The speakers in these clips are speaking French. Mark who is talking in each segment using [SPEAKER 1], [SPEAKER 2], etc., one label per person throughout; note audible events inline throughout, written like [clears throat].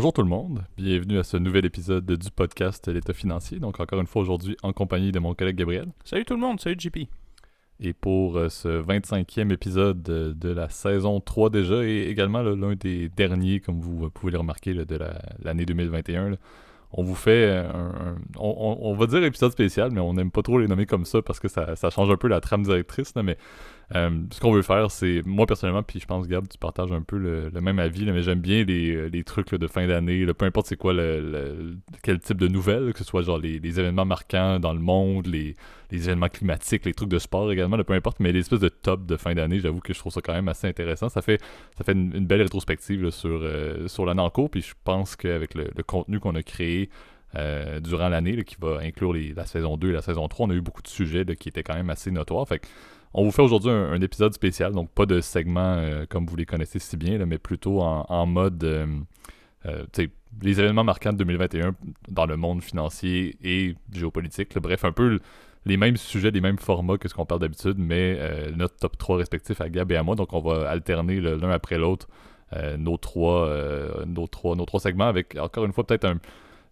[SPEAKER 1] Bonjour tout le monde, bienvenue à ce nouvel épisode du podcast L'État financier. Donc encore une fois aujourd'hui en compagnie de mon collègue Gabriel.
[SPEAKER 2] Salut tout le monde, salut JP.
[SPEAKER 1] Et pour euh, ce 25e épisode de, la saison 3 déjà, et également l'un des derniers, comme vous pouvez le remarquer, de l'année 2021, on vous fait un, on, va dire épisode spécial, mais on n'aime pas trop les nommer comme ça parce que ça, change un peu la trame directrice. mais euh, ce qu'on veut faire, c'est moi personnellement, puis je pense Gab, tu partages un peu le, même avis, mais j'aime bien les, trucs de fin d'année, peu importe c'est quoi le, quel type de nouvelles, que ce soit genre les, événements marquants dans le monde, les, événements climatiques, les trucs de sport également, peu importe, mais les espèces de top de fin d'année, j'avoue que je trouve ça quand même assez intéressant. Ça fait ça fait une, belle rétrospective sur, euh, sur l'année en cours, puis je pense qu'avec le, contenu qu'on a créé euh, durant l'année, qui va inclure la saison 2 et la saison 3, on a eu beaucoup de sujets qui étaient quand même assez notoires. Fait on vous fait aujourd'hui un, épisode spécial, donc pas de segment euh, comme vous les connaissez si bien, mais plutôt en, mode euh, euh, les événements marquants de 2021 dans le monde financier et géopolitique. bref, un peu les mêmes sujets, les mêmes formats que ce qu'on parle d'habitude, mais notre top 3 respectif à Gab et à moi. Donc on va alterner l'un après l'autre nos, trois, nos, trois, nos trois segments avec encore une fois peut-être un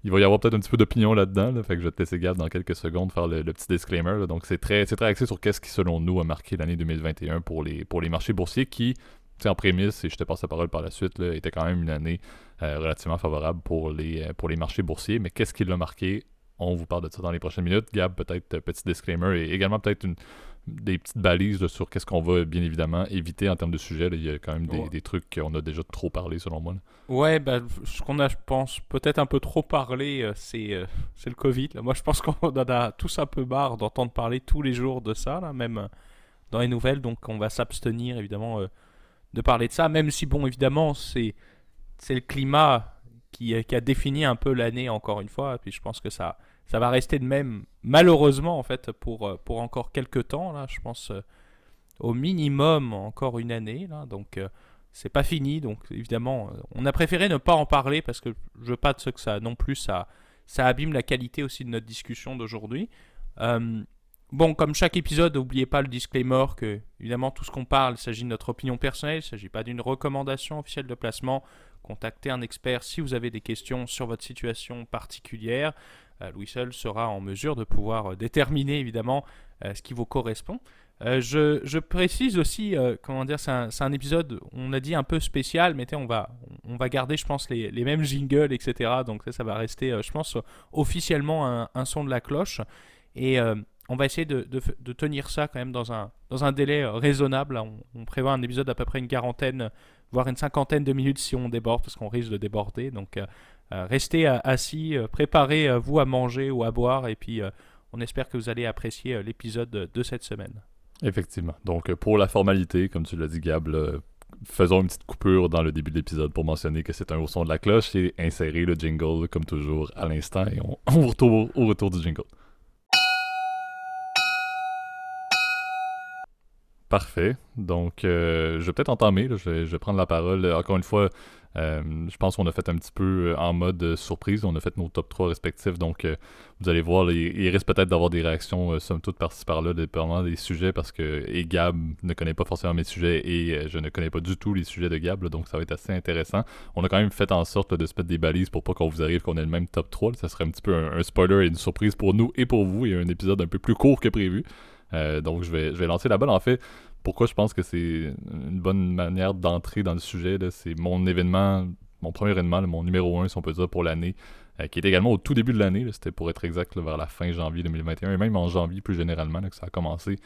[SPEAKER 1] il va y avoir peut-être un petit peu d'opinion là-dedans. je vais te laisser Gab dans quelques secondes faire le, petit disclaimer. Donc c'est très, très axé sur qu'est-ce qui, selon nous, a marqué l'année 2021 pour les, pour les marchés boursiers qui, en prémisse, et je te passe la parole par la suite, était quand même une année euh, relativement favorable pour les, euh, pour les marchés boursiers. Mais qu'est-ce qui l'a marqué? On vous parle de ça dans les prochaines minutes. Gab, peut-être euh, petit disclaimer et également peut-être une, des petites balises sur qu'est-ce qu'on va bien évidemment éviter en termes de sujet. Il y a quand même des, trucs qu'on a déjà trop parlé selon moi.
[SPEAKER 2] Ouais, bah, ce qu'on a, je pense, peut-être un peu trop parlé, euh, c'est euh, c'est le Covid. Moi, je pense [laughs] qu'on en a tous un peu marre d'entendre parler tous les jours de ça, là, même euh, dans les nouvelles. Donc, on va s'abstenir évidemment de parler de ça, même si, bon, évidemment, c'est le climat qui, qui, a défini un peu l'année, encore une fois. Et puis, je pense que ça ça va rester de même, malheureusement, en fait, pour, euh, pour encore quelques temps. Là, je pense euh, au minimum encore une année. Là, donc, euh, c'est pas fini. Donc, évidemment, on a préféré ne pas en parler parce que je veux pas de ce que ça non plus, ça, ça abîme la qualité aussi de notre discussion d'aujourd'hui. bon, comme chaque épisode, n'oubliez pas le disclaimer que, évidemment, tout ce qu'on parle, il s'agit de notre opinion personnelle, il s'agit pas d'une recommandation officielle de placement. Contactez un expert si vous avez des questions sur votre situation particulière. Euh, Louis seul sera en mesure de pouvoir euh, déterminer évidemment euh, ce qui vous correspond. je, précise aussi, comment dire, c'est un, épisode, on a dit un peu spécial, mais on va, on va garder, je pense, les, mêmes jingles, etc. Donc ça, ça va rester, je pense, officiellement un, son de la cloche. Et on va essayer de, tenir ça quand même dans un, délai raisonnable. On, prévoit un épisode d'à peu près une quarantaine, voire une cinquantaine de minutes si on déborde, parce qu'on risque de déborder. Donc restez euh, assis, euh, préparez-vous à manger ou à boire, et puis on espère que vous allez apprécier l'épisode de cette semaine.
[SPEAKER 1] Effectivement. Donc, pour la formalité, comme tu l'as dit, Gab, faisons une petite coupure dans le début de l'épisode pour mentionner que c'est un haut son de la cloche et insérer le jingle, comme toujours, à l'instant. Et on, [laughs] on retourne au retour du jingle. Parfait. Donc, je vais peut-être entamer. je, vais, prendre la parole. Encore une fois, euh, je pense qu'on a fait un petit peu euh, en mode surprise. On a fait nos top 3 respectifs. Donc, euh, vous allez voir, il, risque peut-être d'avoir des réactions, somme toute, par-ci par-là, dépendamment des sujets, parce que et Gab ne connaît pas forcément mes sujets et je ne connais pas du tout les sujets de Gab. donc, ça va être assez intéressant. On a quand même fait en sorte de se mettre des balises pour pas qu'on vous arrive qu'on ait le même top 3. Ça serait un petit peu un, spoiler et une surprise pour nous et pour vous. Il a un épisode un peu plus court que prévu. donc, je vais, je vais lancer la balle. En fait, pourquoi je pense que c'est une bonne manière d'entrer dans le sujet. C'est mon événement, mon premier événement, mon numéro 1, si on peut dire, pour l'année, euh, qui est également au tout début de l'année. C'était pour être exact vers la fin janvier 2021, et même en janvier plus généralement que ça a commencé.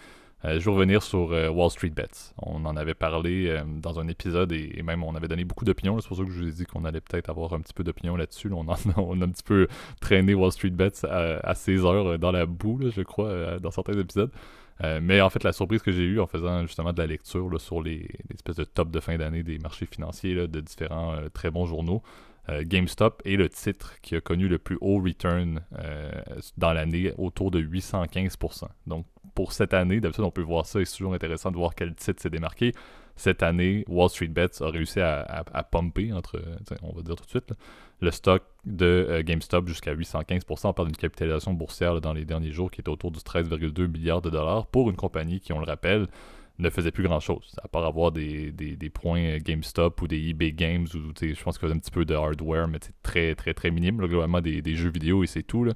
[SPEAKER 1] Euh, je vais revenir sur euh, Wall Street Bets. On en avait parlé dans un épisode et, même on avait donné beaucoup d'opinions. C'est pour ça que je vous ai dit qu'on allait peut-être avoir un petit peu d'opinion là-dessus. [laughs] On, a, un petit peu traîné Wall Street Bets à, à 16 heures dans la boue, je crois, dans certains épisodes. Euh, mais en fait, la surprise que j'ai eue en faisant justement de la lecture sur les, espèces de top de fin d'année des marchés financiers de différents euh, très bons journaux, euh, GameStop est le titre qui a connu le plus haut return dans l'année, autour de 815%. Donc pour cette année, d'habitude on peut voir ça et c'est toujours intéressant de voir quel titre s'est démarqué. Cette année, Wall Street Bets a réussi à, à, pumper, entre, on va dire tout de suite, le stock de euh, GameStop jusqu'à 815%. On parle d'une capitalisation boursière dans les derniers jours qui était autour du 13,2 milliards de dollars pour une compagnie qui, on le rappelle, ne faisait plus grand chose, à part avoir des, points GameStop ou des eBay Games, ou je pense qu'il y avait un petit peu de hardware, mais c'est très très très minime, globalement des, jeux vidéo et c'est tout.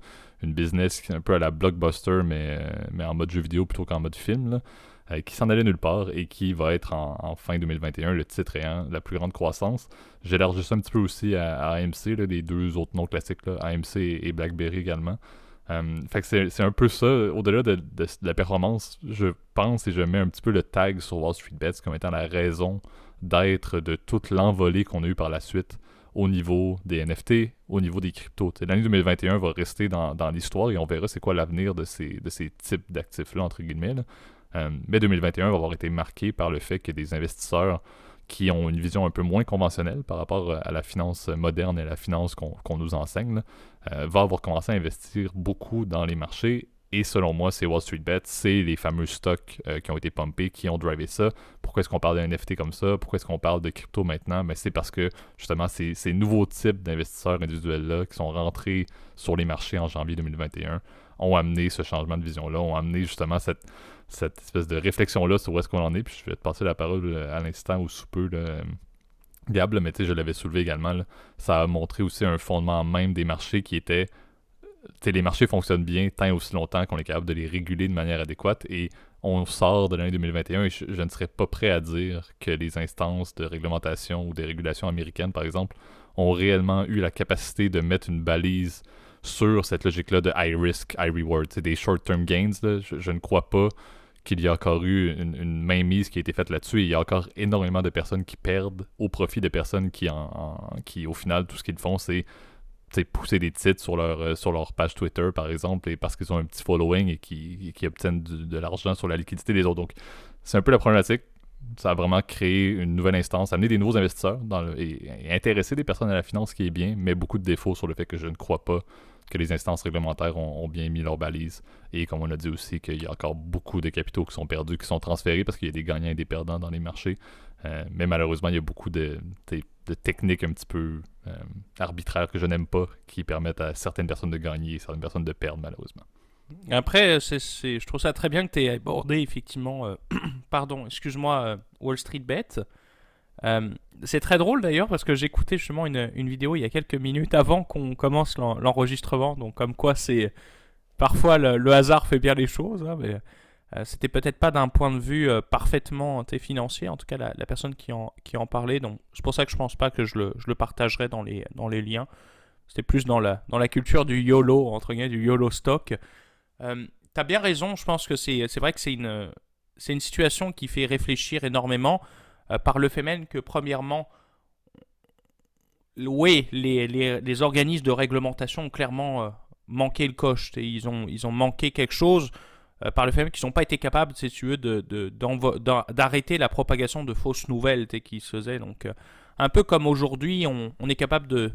[SPEAKER 1] Une business un peu à la blockbuster, mais, mais en mode jeu vidéo plutôt qu'en mode film, euh, qui s'en allait nulle part et qui va être en, fin 2021 le titre ayant la plus grande croissance. J'élargis ça un petit peu aussi à, AMC, les deux autres noms classiques, AMC et BlackBerry également. Euh, fait que c'est un peu ça, au-delà de, la performance, je pense et je mets un petit peu le tag sur Wall Street Bets comme étant la raison d'être de toute l'envolée qu'on a eu par la suite au niveau des NFT, au niveau des cryptos. L'année 2021 va rester dans, l'histoire et on verra c'est quoi l'avenir de ces, de ces types d'actifs-là, entre guillemets. Euh, mais 2021 va avoir été marqué par le fait que des investisseurs qui ont une vision un peu moins conventionnelle par rapport à la finance moderne et la finance qu'on nous enseigne, euh, va avoir commencé à investir beaucoup dans les marchés. Et selon moi, c'est Wall Street Bet, c'est les fameux stocks euh, qui ont été pumpés, qui ont drivé ça. Pourquoi est-ce qu'on parle d'un NFT comme ça? Pourquoi est-ce qu'on parle de crypto maintenant? Mais ben, c'est parce que justement, ces nouveaux types d'investisseurs individuels-là qui sont rentrés sur les marchés en janvier 2021 ont amené ce changement de vision-là, ont amené justement cette, espèce de réflexion-là sur où est-ce qu'on en est. Puis je vais te passer la parole euh, à l'instant ou sous peu. Là. Gab, mais tu sais, je l'avais soulevé également. Ça a montré aussi un fondement même des marchés qui était. sais, les marchés fonctionnent bien tant et aussi longtemps qu'on est capable de les réguler de manière adéquate. Et on sort de l'année 2021 et je, ne serais pas prêt à dire que les instances de réglementation ou de régulation américaines, par exemple, ont réellement eu la capacité de mettre une balise sur cette logique-là de high risk, high reward. C'est des short-term gains. Je, ne crois pas qu'il y a encore eu une, mainmise qui a été faite là-dessus. Il y a encore énormément de personnes qui perdent au profit de personnes qui, en, qui au final, tout ce qu'ils font, c'est pousser des titres sur leur, euh, sur leur page Twitter, par exemple, et parce qu'ils ont un petit following et qui, qui obtiennent de l'argent sur la liquidité des autres. Donc, c'est un peu la problématique. Ça a vraiment créé une nouvelle instance, amener des nouveaux investisseurs dans et, intéresser des personnes à la finance, qui est bien, mais beaucoup de défauts sur le fait que je ne crois pas que les instances réglementaires ont, bien mis leurs balises. Et comme on a dit aussi, qu'il y a encore beaucoup de capitaux qui sont perdus, qui sont transférés parce qu'il y a des gagnants et des perdants dans les marchés. Euh, mais malheureusement, il y a beaucoup de, techniques un petit peu euh, arbitraires que je n'aime pas qui permettent à certaines personnes de gagner et certaines personnes de perdre, malheureusement.
[SPEAKER 2] Après, c'est, je trouve ça très bien que tu aies abordé effectivement, euh, [clears throat] pardon, excuse-moi, Wall Street Bet. Euh, c'est très drôle d'ailleurs parce que j'écoutais justement une, une, vidéo il y a quelques minutes avant qu'on commence l'enregistrement. Donc comme quoi c'est parfois le, hasard fait bien les choses. Hein, mais euh, c'était peut-être pas d'un point de vue euh, parfaitement financier. En tout cas la, personne qui en, qui en parlait. Donc c'est pour ça que je pense pas que je le, je le partagerai dans les, dans les liens. C'était plus dans la, dans la culture du YOLO, entre guillemets, du YOLO stock. T'as bien raison, je pense que c'est vrai que c'est une, une situation qui fait réfléchir énormément. Euh, par le fait même que, premièrement, oui, les, les, organismes de réglementation ont clairement euh, manqué le coche. Ils, ont, ils ont manqué quelque chose euh, par le fait même qu'ils n'ont pas été capables, si tu veux, d'arrêter de, la propagation de fausses nouvelles qui se faisaient. Donc, un peu comme aujourd'hui, on, on, est capable de,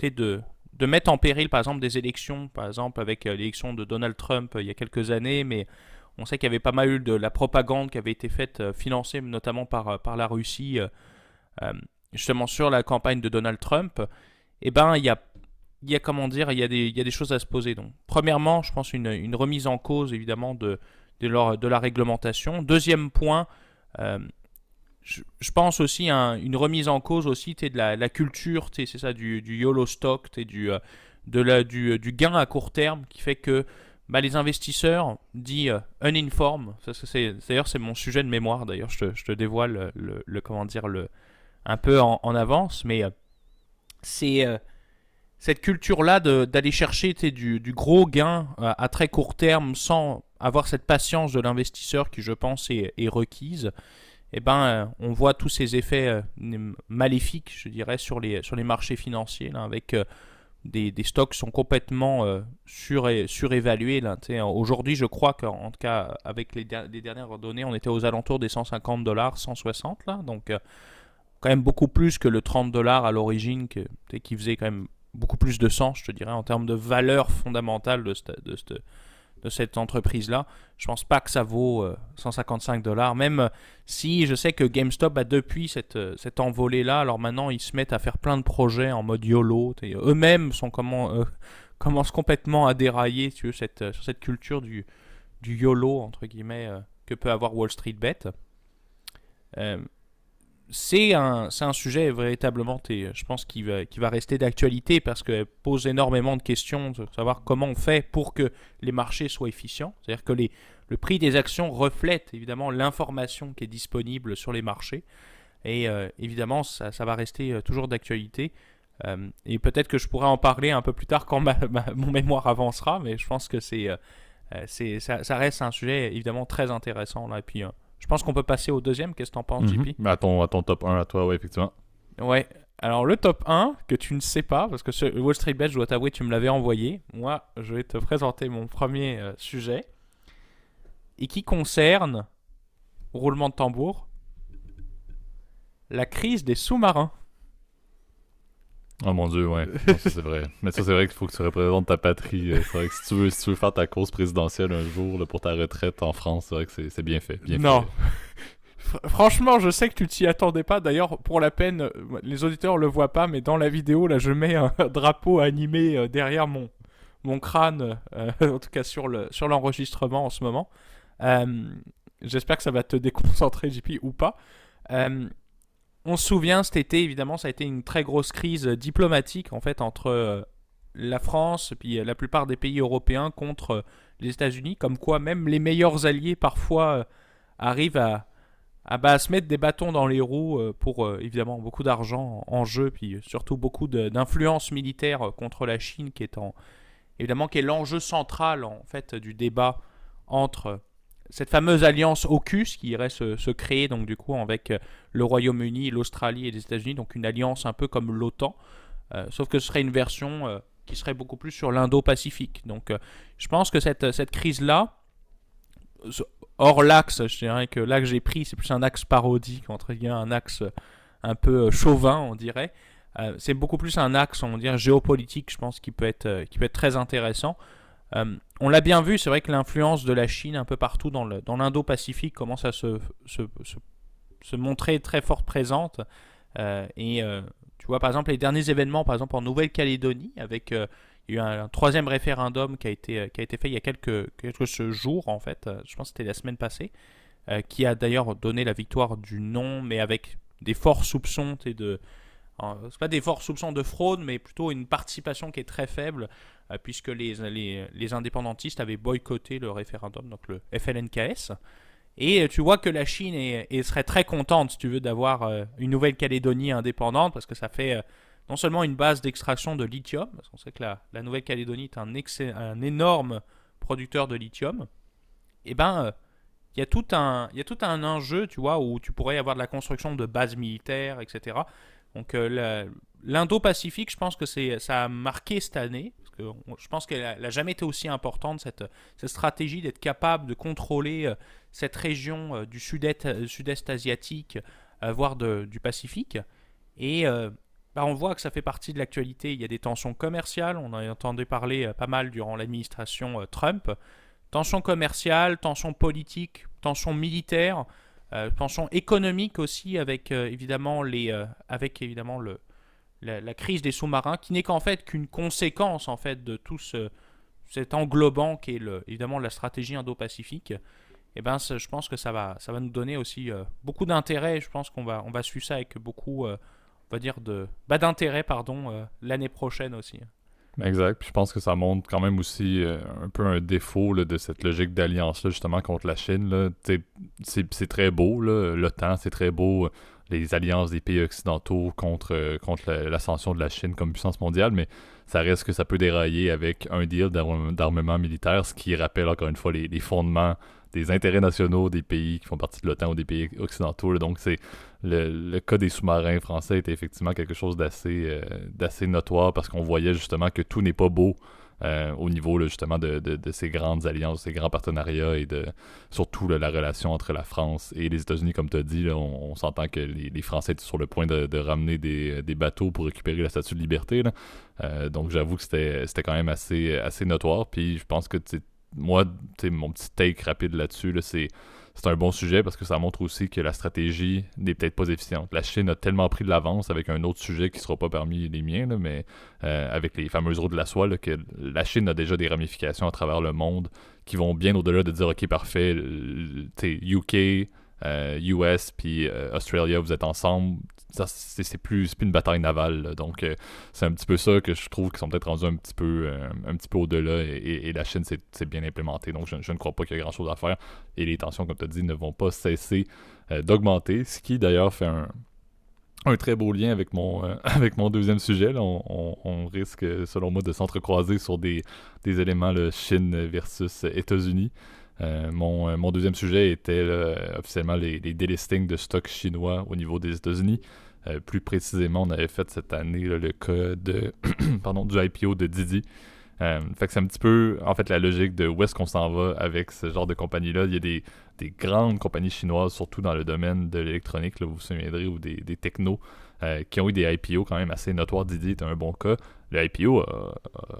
[SPEAKER 2] de, de mettre en péril, par exemple, des élections, par exemple, avec l'élection de Donald Trump il y a quelques années, mais on sait qu'il y avait pas mal eu de la propagande qui avait été faite, euh, financée notamment par, euh, par la Russie, euh, justement sur la campagne de Donald Trump. Eh ben, il y a, il y a comment dire, il y a, des, il y a des choses à se poser. Donc, premièrement, je pense une, une remise en cause évidemment de, de, de la réglementation. Deuxième point, je, pense aussi une remise en cause aussi de la, la culture, c'est ça, du, du YOLO stock, du, de la, du, du, gain à court terme qui fait que bah, les investisseurs, dit euh, uninformed, d'ailleurs c'est mon sujet de mémoire, d'ailleurs je, te dévoile le, comment dire, le, un peu en, avance, mais euh, c'est euh, cette culture-là d'aller chercher du, du, gros gain à très court terme sans avoir cette patience de l'investisseur qui je pense est, requise. Eh ben, on voit tous ces effets maléfiques, je dirais, sur les, sur les marchés financiers, avec des, stocks sont complètement euh, surévalués. Aujourd'hui, je crois qu'en tout cas, avec les, dernières données, on était aux alentours des 150 dollars, 160 là. Donc, euh, quand même beaucoup plus que le 30 dollars à l'origine, qui faisait quand même beaucoup plus de sens, je dirais, en termes de valeur fondamentale de, de, de, de cette entreprise-là. Je pense pas que ça vaut 155 euh, dollars, même euh, si je sais que GameStop a depuis cette, euh, cette envolée-là, alors maintenant ils se mettent à faire plein de projets en mode YOLO. Eux-mêmes sont comment, [laughs] commencent complètement à dérailler tu cette, sur cette culture du, du YOLO, entre guillemets, que peut avoir Wall Street Bet. C'est un, un, sujet véritablement, je pense, qui va, va rester d'actualité parce qu'elle pose énormément de questions de savoir comment on fait pour que les marchés soient efficients. C'est-à-dire que les, le prix des actions reflète évidemment l'information qui est disponible sur les marchés. Et euh, évidemment, ça, ça, va rester euh, toujours d'actualité. Euh, et peut-être que je pourrais en parler un peu plus tard quand ma, mon mémoire avancera, mais je pense que c'est, ça, reste un sujet évidemment très intéressant. Là. Et puis, je pense qu'on peut passer au deuxième. Qu'est-ce que t'en penses, JP
[SPEAKER 1] mhm. à, ton, à ton top 1 à toi, oui, effectivement.
[SPEAKER 2] Ouais. Alors, le top 1, que tu ne sais pas, parce que ce Wall Street Bet, je dois t'avouer, tu me l'avais envoyé. Moi, je vais te présenter mon premier sujet. Et qui concerne, roulement de tambour, la crise des sous-marins.
[SPEAKER 1] Oh mon dieu, ouais. c'est vrai. Mais ça, c'est vrai qu'il faut que tu représentes ta patrie. Euh, c'est vrai que si tu veux, si tu veux faire ta cause présidentielle un jour pour ta retraite en France, c'est vrai que c'est bien fait. Bien
[SPEAKER 2] non. [laughs] Franchement, je sais que tu t'y attendais pas. D'ailleurs, pour la peine, les auditeurs le voient pas, mais dans la vidéo, là, je mets un [laughs] drapeau animé euh, derrière mon, mon crâne, euh, [laughs] en tout cas sur l'enregistrement sur en ce moment. J'espère que ça va te déconcentrer, JP, ou pas. On se souvient cet été, évidemment, ça a été une très grosse crise diplomatique en fait entre euh, la France et euh, la plupart des pays européens contre euh, les États-Unis, comme quoi même les meilleurs alliés parfois arrivent à, à, se mettre des bâtons dans les roues pour évidemment beaucoup d'argent en jeu, puis surtout beaucoup d'influence militaire contre la Chine qui est en, évidemment qui est l'enjeu central en fait du débat entre cette fameuse alliance AUKUS qui irait se, créer donc du coup avec euh, le Royaume-Uni, l'Australie et les États-Unis, donc une alliance un peu comme l'OTAN, euh, sauf que ce serait une version euh, qui serait beaucoup plus sur l'Indo-Pacifique. Donc je pense que cette, cette crise-là, hors l'axe, je dirais que l'axe que j'ai pris, c'est plus un axe parodique, entre guillemets, un axe un peu chauvin, on dirait. c'est beaucoup plus un axe, on dirait, géopolitique, je pense, qui peut être, qui peut être très intéressant. Euh, on l'a bien vu, c'est vrai que l'influence de la Chine un peu partout dans l'Indo-Pacifique commence à se, montrer très fort présente. Euh, et euh, tu vois, par exemple, les derniers événements, par exemple en Nouvelle-Calédonie, avec il y a un, troisième référendum qui a été, fait il y a quelques, quelques jours, en fait, je pense que c'était la semaine passée, qui a d'ailleurs donné la victoire du non, mais avec des forts soupçons de, c'est pas des forts soupçons de fraude, mais plutôt une participation qui est très faible, euh, puisque les, les, indépendantistes avaient boycotté le référendum, donc le FLNKS. Et euh, tu vois que la Chine serait très contente, si tu veux, d'avoir euh, une Nouvelle-Calédonie indépendante, parce que ça fait non seulement une base d'extraction de lithium, parce qu'on sait que la, Nouvelle-Calédonie est un, un, énorme producteur de lithium, et eh ben il y a tout un y a tout un enjeu tu vois où tu pourrais avoir de la construction de bases militaires etc donc euh, l'Indo-Pacifique, je pense que ça a marqué cette année. Je pense qu'elle n'a jamais été aussi importante, cette, stratégie d'être capable de contrôler euh, cette région euh, du sud-est sud asiatique, voire du Pacifique. Et bah, on voit que ça fait partie de l'actualité. Il y a des tensions commerciales, on en a entendu parler pas mal durant l'administration Trump. Tensions commerciales, tensions politiques, tensions militaires. Euh, penchant économique aussi avec euh, évidemment les euh, avec évidemment le la, crise des sous-marins qui n'est qu'en fait qu'une conséquence en fait de tout ce, cet englobant qui est le, évidemment la stratégie indo-pacifique. Et eh ben je pense que ça va ça va nous donner aussi beaucoup d'intérêt. Je pense qu'on va on va suivre ça avec beaucoup on va dire de bah, d'intérêt pardon l'année prochaine aussi
[SPEAKER 1] Exact. Je pense que ça montre quand même aussi euh, un peu un défaut de cette logique d'alliance-là, justement, contre la Chine. C'est très beau, l'OTAN, c'est très beau, les alliances des pays occidentaux contre, euh, contre l'ascension de la Chine comme puissance mondiale, mais ça reste que ça peut dérailler avec un deal d'armement militaire, ce qui rappelle encore une fois les, les fondements des intérêts nationaux des pays qui font partie de l'OTAN ou des pays occidentaux. Donc, c'est le, cas des sous-marins français était effectivement quelque chose d'assez euh, d'assez notoire parce qu'on voyait justement que tout n'est pas beau euh, au niveau justement de, de, ces grandes alliances, ces grands partenariats et de surtout la relation entre la France et les États-Unis, comme tu as dit, on, s'entend que les, Français étaient sur le point de, ramener des, des, bateaux pour récupérer la statue de liberté. Euh, donc j'avoue que c'était quand même assez, assez notoire. Puis je pense que moi, mon petit take rapide là-dessus, c'est c'est un bon sujet parce que ça montre aussi que la stratégie n'est peut-être pas efficiente. La Chine a tellement pris de l'avance avec un autre sujet qui ne sera pas parmi les miens, mais euh, avec les fameuses roues de la soie, que la Chine a déjà des ramifications à travers le monde qui vont bien au-delà de dire OK, parfait, UK, US puis Australia, vous êtes ensemble, c'est plus, plus une bataille navale. Donc, c'est un petit peu ça que je trouve qu'ils sont peut-être rendus un petit peu, un petit peu au-delà et, la Chine, c'est bien implémenté. Donc, je, ne crois pas qu'il y a grand-chose à faire. Et les tensions, comme tu as dit, ne vont pas cesser d'augmenter, ce qui d'ailleurs fait un, très beau lien avec mon, euh, [laughs] avec mon deuxième sujet. On, risque, selon moi, de s'entrecroiser sur des, éléments le Chine versus États-Unis. Euh, mon, euh, mon, deuxième sujet était officiellement les, les délistings de stocks chinois au niveau des États-Unis. plus précisément, on avait fait cette année le cas de, [clears throat] pardon, du IPO de Didi. fait que c'est un petit peu, en fait, la logique de où est-ce qu'on s'en va avec ce genre de compagnie-là. Il y a des, des grandes compagnies chinoises, surtout dans le domaine de l'électronique, vous vous souviendrez, ou des, des technos, euh, qui ont eu des IPO quand même assez notoires. Didier est un bon cas. Le IPO a,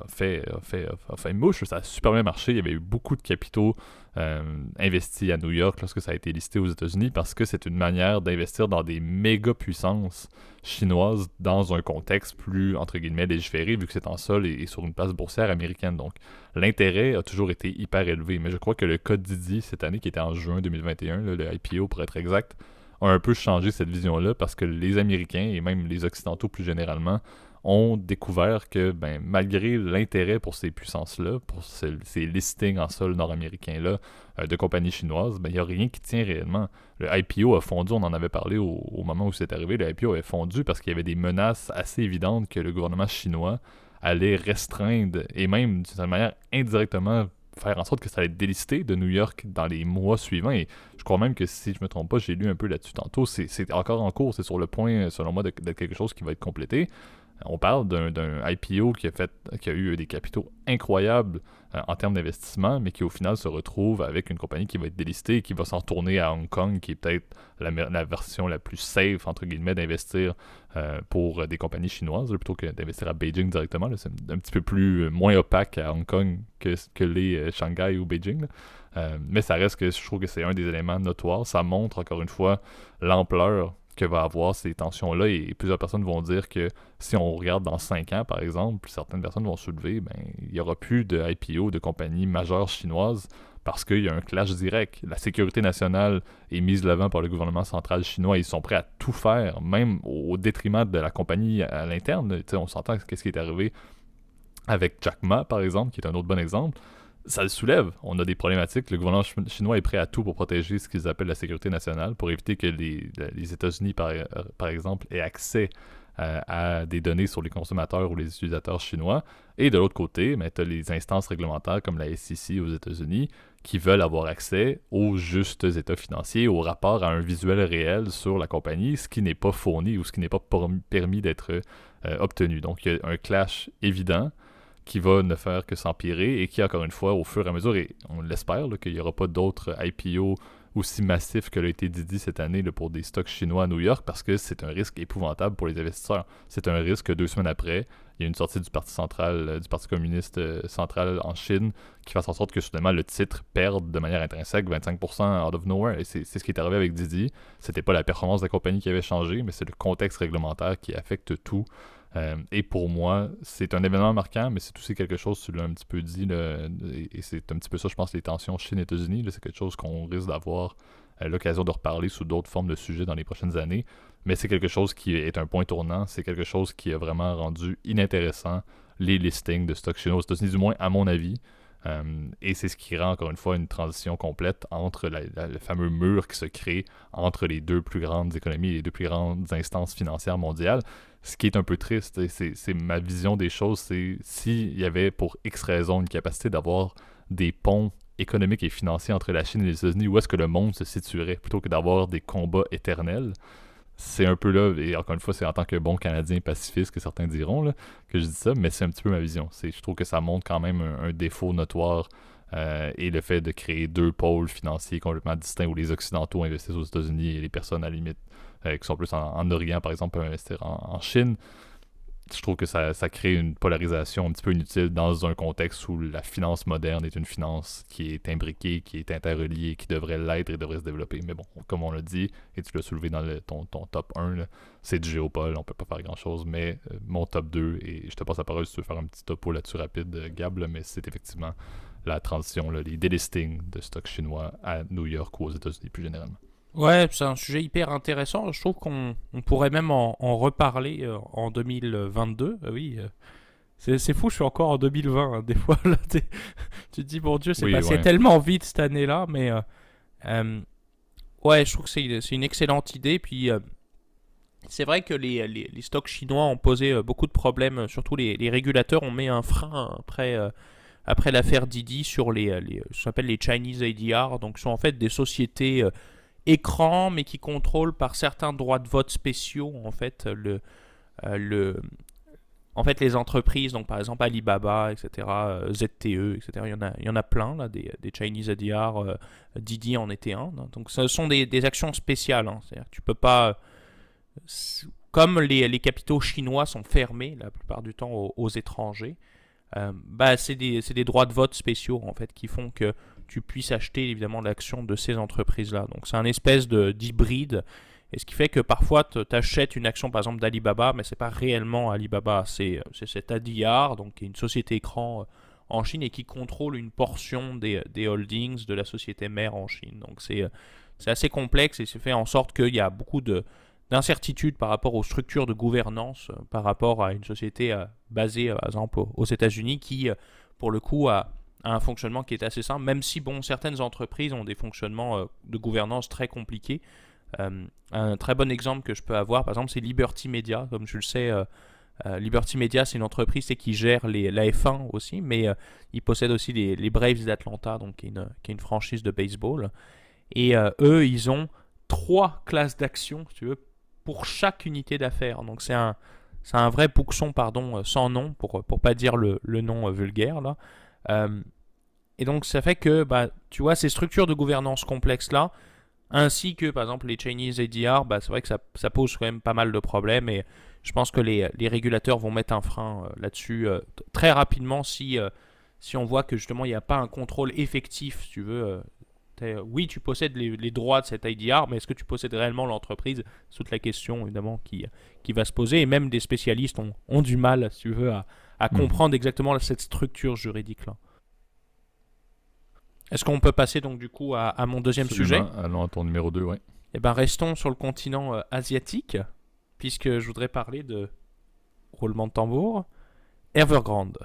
[SPEAKER 1] fait, fait, fait mouche, ça a super bien marché. Il y avait eu beaucoup de capitaux euh, investis à New York lorsque ça a été listé aux États-Unis parce que c'est une manière d'investir dans des méga puissances chinoises dans un contexte plus, entre guillemets, légiféré vu que c'est en sol et, sur une place boursière américaine. Donc l'intérêt a toujours été hyper élevé. Mais je crois que le cas Didi cette année, qui était en juin 2021, le IPO pour être exact, a un peu changé cette vision-là parce que les Américains et même les Occidentaux plus généralement ont découvert que ben, malgré l'intérêt pour ces puissances-là, pour ces, listings en sol nord-américain-là euh, de compagnies chinoises, ben, il n'y a rien qui tient réellement. Le IPO a fondu, on en avait parlé au, moment où c'est arrivé, le IPO a fondu parce qu'il y avait des menaces assez évidentes que le gouvernement chinois allait restreindre et même d'une certaine manière indirectement faire en sorte que ça allait être délisté de New York dans les mois suivants. Et je crois même que si je me trompe pas, j'ai lu un peu là-dessus tantôt, c'est encore en cours, c'est sur le point, selon moi, d'être quelque chose qui va être complété. On parle d'un IPO qui a, fait, qui a eu des capitaux incroyables euh, en termes d'investissement, mais qui au final se retrouve avec une compagnie qui va être délistée et qui va s'en tourner à Hong Kong, qui est peut-être la, version la plus safe, entre guillemets, d'investir euh, pour des compagnies chinoises, plutôt que d'investir à Beijing directement. C'est un petit peu plus euh, moins opaque à Hong Kong que, que les Shanghai ou Beijing. mais ça reste que je trouve que c'est un des éléments notoires. Ça montre encore une fois l'ampleur que va avoir ces tensions-là. Et, plusieurs personnes vont dire que si on regarde dans 5 ans, par exemple, certaines personnes vont soulever, ben, il n'y aura plus de IPO de compagnies majeures chinoises parce qu'il y a un clash direct. La sécurité nationale est mise l'avant par le gouvernement central chinois. Ils sont prêts à tout faire, même au détriment de la compagnie à l'interne. On s'entend qu'est-ce qui est arrivé avec Jack Ma, par exemple, qui est un autre bon exemple ça le soulève. On a des problématiques. Le gouvernement chinois est prêt à tout pour protéger ce qu'ils appellent la sécurité nationale, pour éviter que les, États-Unis, par, euh, par, exemple, aient accès euh, à des données sur les consommateurs ou les utilisateurs chinois. Et de l'autre côté, ben, tu as les instances réglementaires comme la SEC aux États-Unis qui veulent avoir accès aux justes états financiers, au rapport à un visuel réel sur la compagnie, ce qui n'est pas fourni ou ce qui n'est pas permis d'être euh, obtenu. Donc, il y a un clash évident qui va ne faire que s'empirer et qui, encore une fois, au fur et à mesure, et on l'espère, qu'il n'y aura pas d'autres IPO aussi massifs que l'a été Didi cette année pour des stocks chinois à New York parce que c'est un risque épouvantable pour les investisseurs. C'est un risque que deux semaines après, il y a une sortie du Parti central, euh, du Parti communiste euh, central en Chine qui fasse en sorte que soudainement le titre perde de manière intrinsèque 25% out of nowhere. Et c'est ce qui est arrivé avec Didi. C'était pas la performance de la compagnie qui avait changé, mais c'est le contexte réglementaire qui affecte tout. Euh, et pour moi, c'est un événement marquant, mais c'est aussi quelque chose, tu l'as un petit peu dit, et c'est un petit peu ça, je pense, les tensions Chine-États-Unis. C'est quelque chose qu'on risque d'avoir euh, l'occasion de reparler sous d'autres formes de sujets dans les prochaines années. Mais c'est quelque chose qui est un point tournant. C'est quelque chose qui a vraiment rendu inintéressant les listings de stocks chinois aux États-Unis, du moins à mon avis. Euh, et c'est ce qui rend encore une fois une transition complète entre le fameux mur qui se crée entre les deux plus grandes économies et les deux plus grandes instances financières mondiales ce qui est un peu triste, c'est ma vision des choses, c'est s'il y avait pour X raison une capacité d'avoir des ponts économiques et financiers entre la Chine et les États-Unis, où est-ce que le monde se situerait, plutôt que d'avoir des combats éternels. C'est un peu là, et encore une fois, c'est en tant que bon Canadien pacifiste que certains diront que je dis ça, mais c'est un petit peu ma vision. Je trouve que ça montre quand même un, défaut notoire euh, et le fait de créer deux pôles financiers complètement distincts où les Occidentaux investissent aux États-Unis et les personnes à la limite euh, qui sont plus en, Orient, par exemple, peuvent investir en, Chine. Je trouve que ça, crée une polarisation un petit peu inutile dans un contexte où la finance moderne est une finance qui est imbriquée, qui est interreliée, qui devrait l'être et devrait se développer. Mais bon, comme on l'a dit, et tu l'as soulevé dans le, ton, top 1, c'est du géopole, on peut pas faire grand-chose. Mais euh, mon top 2, et je te passe la parole si tu veux faire un petit topo là-dessus rapide, euh, Gab, mais c'est effectivement la transition, les délistings de stocks chinois à New York ou aux États-Unis plus généralement.
[SPEAKER 2] Ouais, c'est un sujet hyper intéressant. Je trouve qu'on pourrait même en, reparler en 2022. oui, c'est fou, je suis encore en 2020. Hein. Des fois, [laughs] là, tu te dis, bon Dieu, c'est passé tellement vite cette année-là. Mais ouais, je trouve que c'est une excellente idée. Puis c'est vrai que les, les, stocks chinois ont posé euh, beaucoup de problèmes, euh, surtout les, les régulateurs ont mis un frein après, euh, après l'affaire Didi sur les, les ce qu'on les Chinese ADR, donc sont en fait des sociétés écrans mais qui contrôlent par certains droits de vote spéciaux en fait le, le en fait les entreprises donc par exemple Alibaba etc ZTE etc il y en a il y en a plein là des, des Chinese ADR Didi en était un donc ce sont des, des actions spéciales hein, c'est-à-dire tu peux pas comme les, capitaux chinois sont fermés la plupart du temps aux, étrangers, euh, bah, c'est des, des, droits de vote spéciaux en fait qui font que tu puisses acheter évidemment l'action de ces entreprises-là. Donc c'est un espèce d'hybride. Et ce qui fait que parfois tu achètes une action par exemple d'Alibaba, mais c'est pas réellement Alibaba, c'est cet ADR, donc qui est une société écran euh, en Chine et qui contrôle une portion des, des holdings de la société mère en Chine. Donc c'est assez complexe et c'est fait en sorte qu'il y a beaucoup de, d'incertitude par rapport aux structures de gouvernance, euh, par rapport à une société euh, basée, euh, par exemple, aux États-Unis, qui, pour le coup, a, un fonctionnement qui est assez simple, même si, bon, certaines entreprises ont des fonctionnements de gouvernance très compliqués. un très bon exemple que je peux avoir, par exemple, c'est Liberty Media. Comme je le sais, Liberty Media, c'est une entreprise qui gère les, la F1 aussi, mais ils possèdent aussi les, Braves d'Atlanta, qui est, une, qui est, une, franchise de baseball. Et eux, ils ont trois classes d'actions, si tu veux, pour chaque unité d'affaires. Donc c'est un, un vrai bouxon pardon, euh, sans nom, pour pour pas dire le, le nom euh, vulgaire. Là. Euh, et donc ça fait que, bah, tu vois, ces structures de gouvernance complexes-là, ainsi que par exemple les Chinese ADR, bah, c'est vrai que ça, ça, pose quand même pas mal de problèmes et je pense que les, les régulateurs vont mettre un frein là-dessus très rapidement si, si on voit que justement il n'y a pas un contrôle effectif, si tu veux, oui, tu possèdes les, droits de cet IDR, mais est-ce que tu possèdes réellement l'entreprise? C'est toute la question, évidemment, qui, qui va se poser. Et même des spécialistes ont, ont du mal, si tu veux, à, à hmm. comprendre exactement cette structure juridique-là. Est-ce qu'on peut passer donc du coup à, à mon deuxième sujet?
[SPEAKER 1] Allons à ton numéro 2, oui.
[SPEAKER 2] Eh bien, restons sur le continent euh, asiatique, puisque je voudrais parler de roulement de tambour. Evergrande.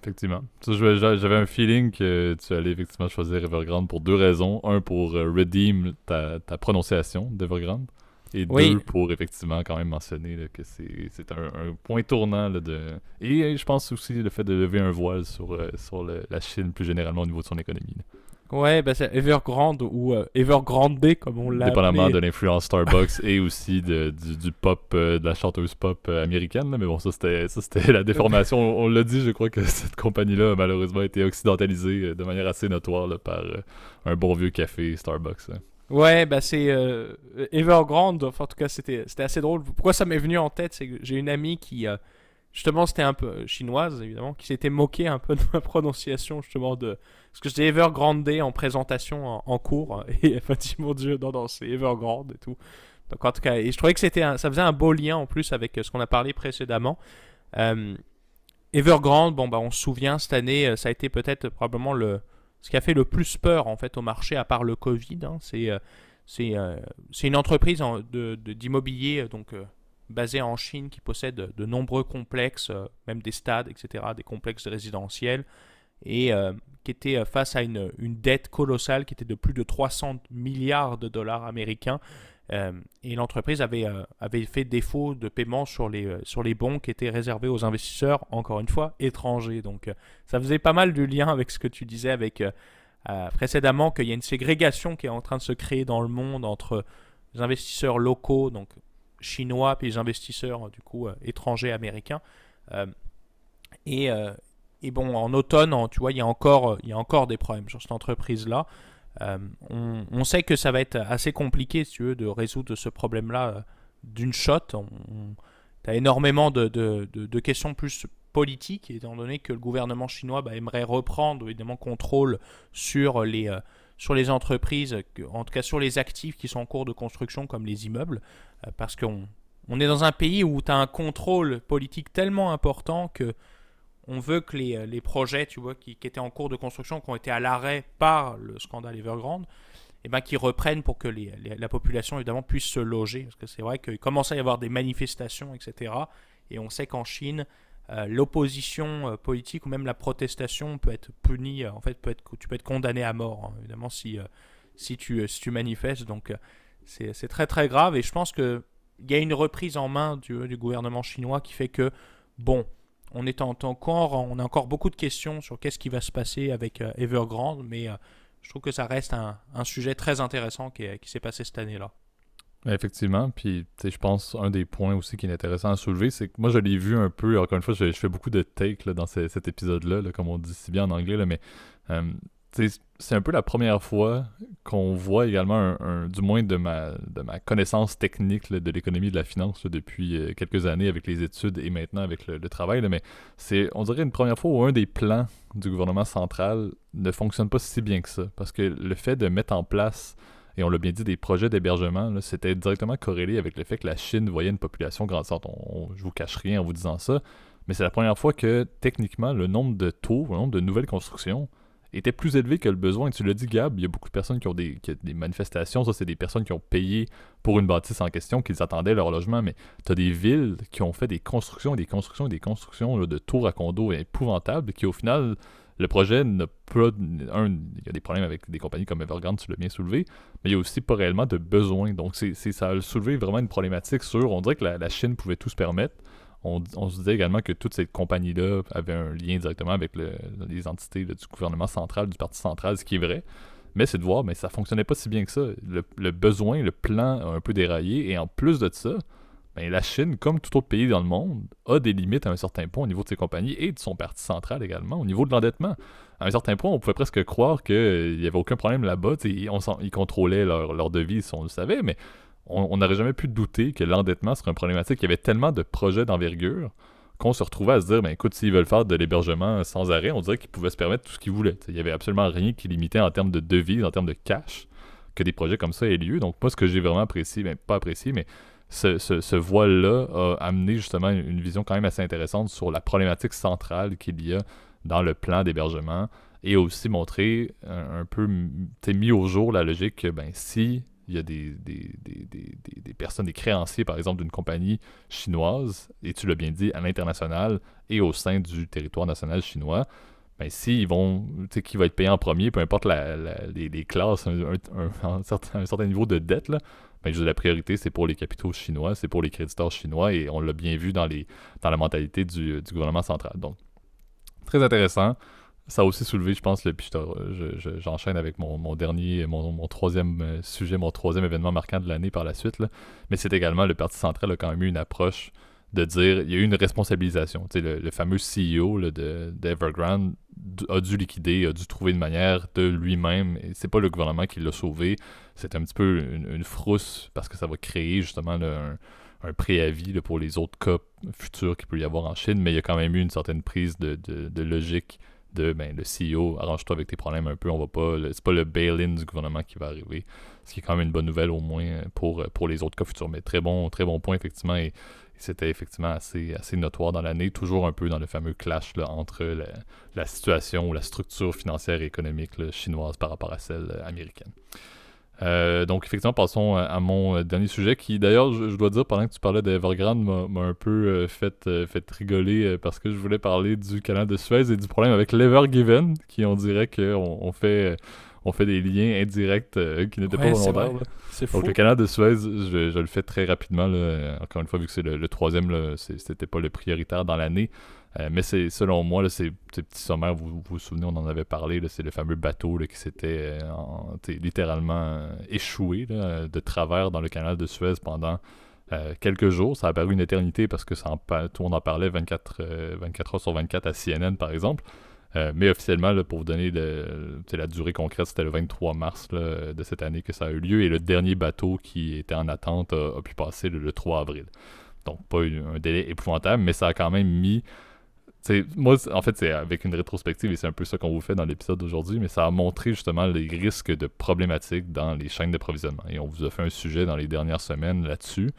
[SPEAKER 1] Effectivement. J'avais un feeling que tu allais effectivement choisir Evergrande pour deux raisons. Un, pour euh, redeem ta, ta prononciation d'Evergrande. Et deux, pour effectivement quand même mentionner que c'est un, point tournant. de... Et je pense aussi le fait de lever un voile sur, euh, sur la Chine plus généralement au niveau de son économie.
[SPEAKER 2] Ouais, bah c'est Evergrande ou euh, Evergrande comme on l'a
[SPEAKER 1] Dépendamment de l'influence Starbucks et aussi de, du, pop, euh, de la chanteuse pop américaine. Mais bon, ça c'était la déformation. on, l'a dit, je crois que [laughs] cette compagnie-là a malheureusement été occidentalisée de manière assez notoire par un bon vieux café Starbucks.
[SPEAKER 2] Ouais, bah c'est Evergrande. Enfin, en tout cas, c'était assez drôle. Pourquoi ça m'est venu en tête C'est que j'ai une amie qui justement c'était un peu chinoise évidemment qui s'était moquée un peu de ma [laughs] prononciation justement de parce que j'étais Evergrande en présentation en, cours et elle m'a dit mon dieu non non c'est Evergrande et tout donc en tout cas et je trouvais que c'était ça faisait un beau lien en plus avec ce qu'on a parlé précédemment euh, Evergrande bon bah on se souvient cette année euh, ça a été peut-être probablement le ce qui a fait le plus peur en fait au marché à part le Covid hein, c'est euh, c'est une entreprise d'immobilier de, donc basé en Chine qui possède de nombreux complexes, euh, même des stades, etc., des complexes résidentiels, et euh, qui était euh, face à une, dette colossale qui était de plus de 300 milliards de dollars américains. Et l'entreprise avait, avait fait défaut de paiement sur les, sur les bons qui étaient réservés aux investisseurs, encore une fois, étrangers. Donc ça faisait pas mal de lien avec ce que tu disais précédemment, qu'il y a une ségrégation qui est en train de se créer dans le monde entre les investisseurs locaux, donc chinois puis les investisseurs du euh, étrangers américains. Euh, et, euh, bon, en automne, tu vois, il y a encore des problèmes sur cette entreprise-là. On, sait que ça va être assez compliqué, tu veux, de résoudre ce problème-là d'une shot. Tu as énormément de, questions plus politiques, étant donné que le gouvernement chinois bah, aimerait reprendre évidemment contrôle sur les, les entreprises, en tout cas sur les actifs qui sont en cours de construction comme les immeubles, euh, parce qu'on on est dans un pays où tu as un contrôle politique tellement important que on veut que les, les projets tu vois, qui, qui, étaient en cours de construction, qui ont été à l'arrêt par le scandale Evergrande, et ben, qu'ils reprennent pour que la population évidemment puisse se loger. Parce que c'est vrai qu'il commence à y avoir des manifestations, etc. Et on sait qu'en Chine, euh, l'opposition euh, politique ou même la protestation peut être punie, en fait, peut être, tu peux être condamné à mort, hein, évidemment, si, si, tu, si tu manifestes. Donc c'est très très grave et je pense qu'il y a une reprise en main du, du gouvernement chinois qui fait que, bon, on est encore, on a encore beaucoup de questions sur qu'est-ce qui va se passer avec Evergrande, mais je trouve que ça reste un, sujet très intéressant qui, s'est passé cette année-là.
[SPEAKER 1] Effectivement, puis je pense un des points aussi qui est intéressant à soulever, c'est que moi je l'ai vu un peu, encore une fois, je, fais beaucoup de takes dans cet épisode-là, comme on dit si bien en anglais, mais euh, c'est un peu la première fois qu'on voit également, un, du moins de ma, de ma connaissance technique de l'économie de la finance depuis euh, quelques années avec les études et maintenant avec le, travail, mais c'est, on dirait, une première fois où un des plans du gouvernement central ne fonctionne pas si bien que ça. Parce que le fait de mettre en place, et on l'a bien dit, des projets d'hébergement, c'était directement corrélé avec le fait que la Chine voyait une population grandissante. On, je vous cache rien en vous disant ça, mais c'est la première fois que techniquement le nombre de tours, le nombre de nouvelles constructions était plus élevé que le besoin. tu l'as dit, Gab, il y a beaucoup de personnes qui ont des, manifestations. Ça, c'est des personnes qui ont payé pour une bâtisse en question, qu'ils attendaient leur logement. Mais tu as des villes qui ont fait des constructions, des constructions, des constructions de tours à condos épouvantables qui, au final, le projet n'a pas. Un, il y a des problèmes avec des compagnies comme Evergrande, tu l'as bien soulevé, mais il y a aussi pas réellement de besoin. Donc, c'est, ça a soulevé vraiment une problématique sur. On dirait que la Chine pouvait tout se permettre on, se disait également que toute cette compagnie-là avait un lien directement avec les entités du gouvernement central, du Parti central, ce qui est vrai. Mais c'est de voir, mais ça fonctionnait pas si bien que ça. Le, besoin, le plan a un peu déraillé. Et en plus de ça, ben, la Chine, comme tout autre pays dans le monde, a des limites à un certain point au niveau de ses compagnies et de son parti central également, au niveau de l'endettement. À un certain point, on pouvait presque croire qu'il n'y avait aucun problème là-bas. Ils, ils contrôlaient leur, leur devise, on le savait, mais on n'aurait jamais pu douter que l'endettement serait une problématique. Il y avait tellement de projets d'envergure qu'on se retrouvait à se dire, ben écoute, s'ils veulent faire de l'hébergement sans arrêt, on dirait qu'ils pouvaient se permettre tout ce qu'ils voulaient. Il y avait absolument rien qui limitait en termes de devises, en termes de cash, que des projets comme ça aient lieu. Donc moi, ce que j'ai vraiment apprécié, ben pas apprécié, mais ce, ce, voile-là a amené justement une vision quand même assez intéressante sur la problématique centrale qu'il y a dans le plan d'hébergement et aussi montré un, un peu mis au jour la logique que ben, si il y a des, des, des, des, personnes, des créanciers, par exemple, d'une compagnie chinoise, et tu l'as bien dit, à l'international et au sein du territoire national chinois, ben, s'ils vont, tu sais, qui va être payé en premier, peu importe la, les, classes, un, certain, niveau de dette, là, ben, la priorité, c'est pour les capitaux chinois, c'est pour les créditeurs chinois, et on l'a bien vu dans, les, dans la mentalité du, du gouvernement central. Donc, très intéressant ça a aussi soulevé, je pense, le, puis j'enchaîne avec mon, dernier, mon, troisième euh, sujet, mon troisième événement marquant de l'année par la suite. Là. Mais c'est également le Parti central a quand même eu une approche de dire il y a eu une responsabilisation. Le, le fameux CEO d'Evergrande a dû liquider, a dû trouver une manière de lui-même. C'est pas le gouvernement qui l'a sauvé. C'est un petit peu une, frousse parce que ça va créer justement un, préavis pour les autres cas futurs qu'il peut y avoir en Chine. Mais il y a quand même eu une certaine prise de, de logique de ben, le CEO, arrange-toi avec tes problèmes un peu, on va pas. C'est pas le bail-in du gouvernement qui va arriver. Ce qui est quand même une bonne nouvelle au moins pour, pour les autres cas futurs. Mais très bon, très bon point, effectivement. Et, c'était effectivement assez, assez notoire dans l'année, toujours un peu dans le fameux clash entre la, situation ou la structure financière et économique chinoise par rapport à celle américaine. Euh, donc, effectivement, passons à, mon euh, dernier sujet qui, d'ailleurs, je, dois dire, pendant que tu parlais d'Evergrande, m'a un peu euh, fait, fait rigoler parce que je voulais parler du canal de Suez et du problème avec l'Evergiven, qui on dirait qu'on on fait, on fait des liens indirects qui n'étaient pas volontaires. Donc, le canal de Suez, je, le fais très rapidement. encore une fois, vu que c'est le, le, troisième, c'était pas le prioritaire dans l'année. Euh, mais c'est selon moi, là, ces, petits sommaires, vous, vous souvenez, on en avait parlé, c'est le fameux bateau qui s'était euh, littéralement euh, échoué de travers dans le canal de Suez pendant quelques jours. Ça a paru une éternité parce que ça en, monde en parlait 24, 24 heures sur 24 à CNN, par exemple. mais officiellement, pour vous donner la durée concrète, c'était le 23 mars de cette année que ça a eu lieu. Et le dernier bateau qui était en attente a, pu passer le, 3 avril. Donc, pas un délai épouvantable, mais ça a quand même mis moi, en fait, c'est avec une rétrospective et c'est un peu ça qu'on vous fait dans l'épisode d'aujourd'hui, mais ça a montré justement les risques de problématiques dans les chaînes d'approvisionnement. Et on vous a fait un sujet dans les dernières semaines là-dessus.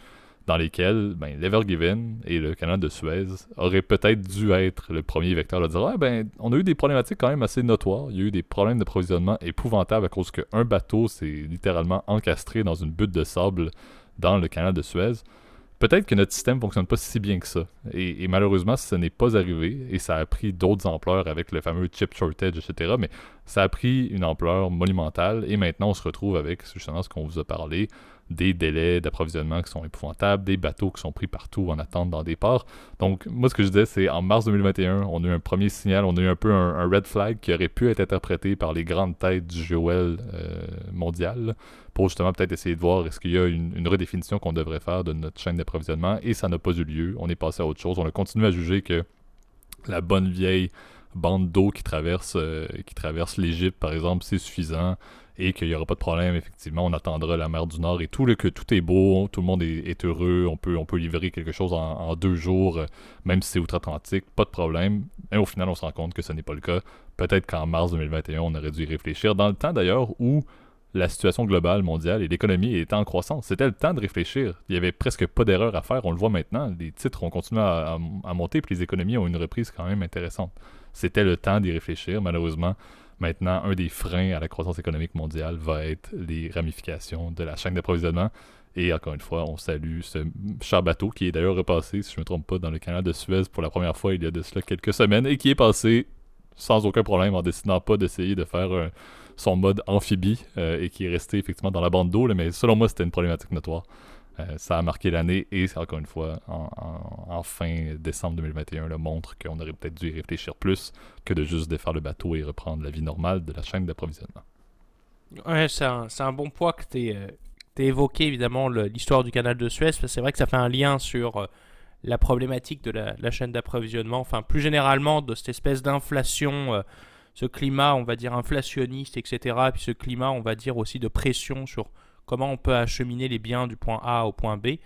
[SPEAKER 1] dans lesquels ben, l'Evergiven et le canal de Suez auraient peut-être dû être le premier vecteur de dire ah, ben, on a eu des problématiques quand même assez notoires. Il y a eu des problèmes d'approvisionnement épouvantables à cause qu'un bateau s'est littéralement encastré dans une butte de sable dans le canal de Suez. Peut-être que notre système fonctionne pas si bien que ça. Et, et malheureusement, ce n'est pas arrivé et ça a pris d'autres ampleurs avec le fameux chip shortage, etc. Mais ça a pris une ampleur monumentale et maintenant on se retrouve avec justement ce qu'on vous a parlé, des délais d'approvisionnement qui sont épouvantables, des bateaux qui sont pris partout en attente dans des ports. Donc, moi, ce que je disais, c'est en mars 2021, on a eu un premier signal, on a eu un peu un, red flag qui aurait pu être interprété par les grandes têtes du Joel euh, mondial pour justement peut-être essayer de voir est-ce qu'il y a une, redéfinition qu'on devrait faire de notre chaîne d'approvisionnement et ça n'a pas eu lieu. On est passé à autre chose. On a continué à juger que la bonne vieille bande d'eau qui traverse, euh, qui traverse l'Égypte, par exemple, c'est suffisant et qu'il n'y aura pas de problème, effectivement, on attendra la mer du Nord et tout, que tout est beau, tout le monde est, heureux, on peut, on livrer quelque chose en, deux jours, euh, même si c'est outre-Atlantique, pas de problème. Mais au final, on se rend compte que ce n'est pas le cas. Peut-être qu'en mars 2021, on aurait dû y réfléchir, dans le temps d'ailleurs où la situation globale mondiale et l'économie était en croissance. C'était le temps de réfléchir. Il n'y avait presque pas d'erreur à faire, on le voit maintenant. Les titres ont continué à, à monter, puis les économies ont une reprise quand même intéressante. C'était le temps d'y réfléchir, malheureusement Maintenant, un des freins à la croissance économique mondiale va être les ramifications de la chaîne d'approvisionnement. Et encore une fois, on salue ce cher bateau qui est d'ailleurs repassé, si je ne me trompe pas, dans le canal de Suez pour la première fois il y a de cela quelques semaines et qui est passé sans aucun problème en décidant pas d'essayer de faire euh, son mode amphibie euh, et qui est resté effectivement dans la bande d'eau. Mais selon moi, c'était une problématique notoire. Euh, ça a marqué l'année et, encore une fois, en, fin décembre 2021, le montre qu'on aurait peut-être dû y réfléchir plus que de juste défaire le bateau et reprendre la vie normale de la chaîne d'approvisionnement.
[SPEAKER 2] Ouais, c'est un, bon point que tu euh, évoqué, évidemment, l'histoire du canal de Suez. C'est vrai que ça fait un lien sur euh, la problématique de la, chaîne d'approvisionnement, enfin, plus généralement, de cette espèce d'inflation. ce climat, on va dire, inflationniste, etc. Et puis ce climat, on va dire, aussi de pression sur comment on peut acheminer les biens du point A au point B.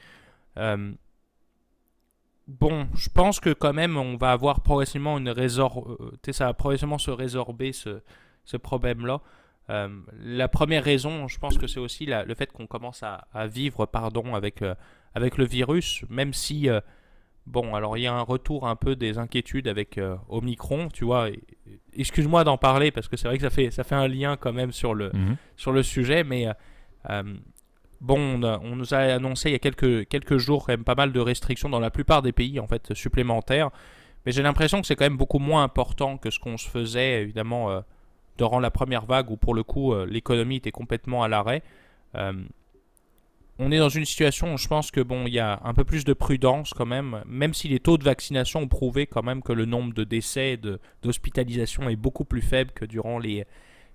[SPEAKER 2] Euh, bon, je pense que quand même on va avoir progressivement une résor... Euh, ça va progressivement se résorber ce, ce problème-là. Euh, la première raison, je pense que c'est aussi le fait qu'on commence à, vivre pardon, avec, avec le virus, même si, bon, alors il y a un retour un peu des inquiétudes avec Omicron, tu vois. Excuse-moi d'en parler parce que c'est vrai que ça fait, ça fait un lien quand même sur le, mhm. sur le sujet, mais bon, on, nous a annoncé il y a quelques, jours quand même pas mal de restrictions dans la plupart des pays en fait supplémentaires. Mais j'ai l'impression que c'est quand même beaucoup moins important que ce qu'on se faisait évidemment euh, durant la première vague où pour le coup euh, l'économie était complètement à l'arrêt. on est dans une situation où je pense que bon, il y a un peu plus de prudence quand même, même si les taux de vaccination ont prouvé quand même que le nombre de décès d'hospitalisation est beaucoup plus faible que durant les,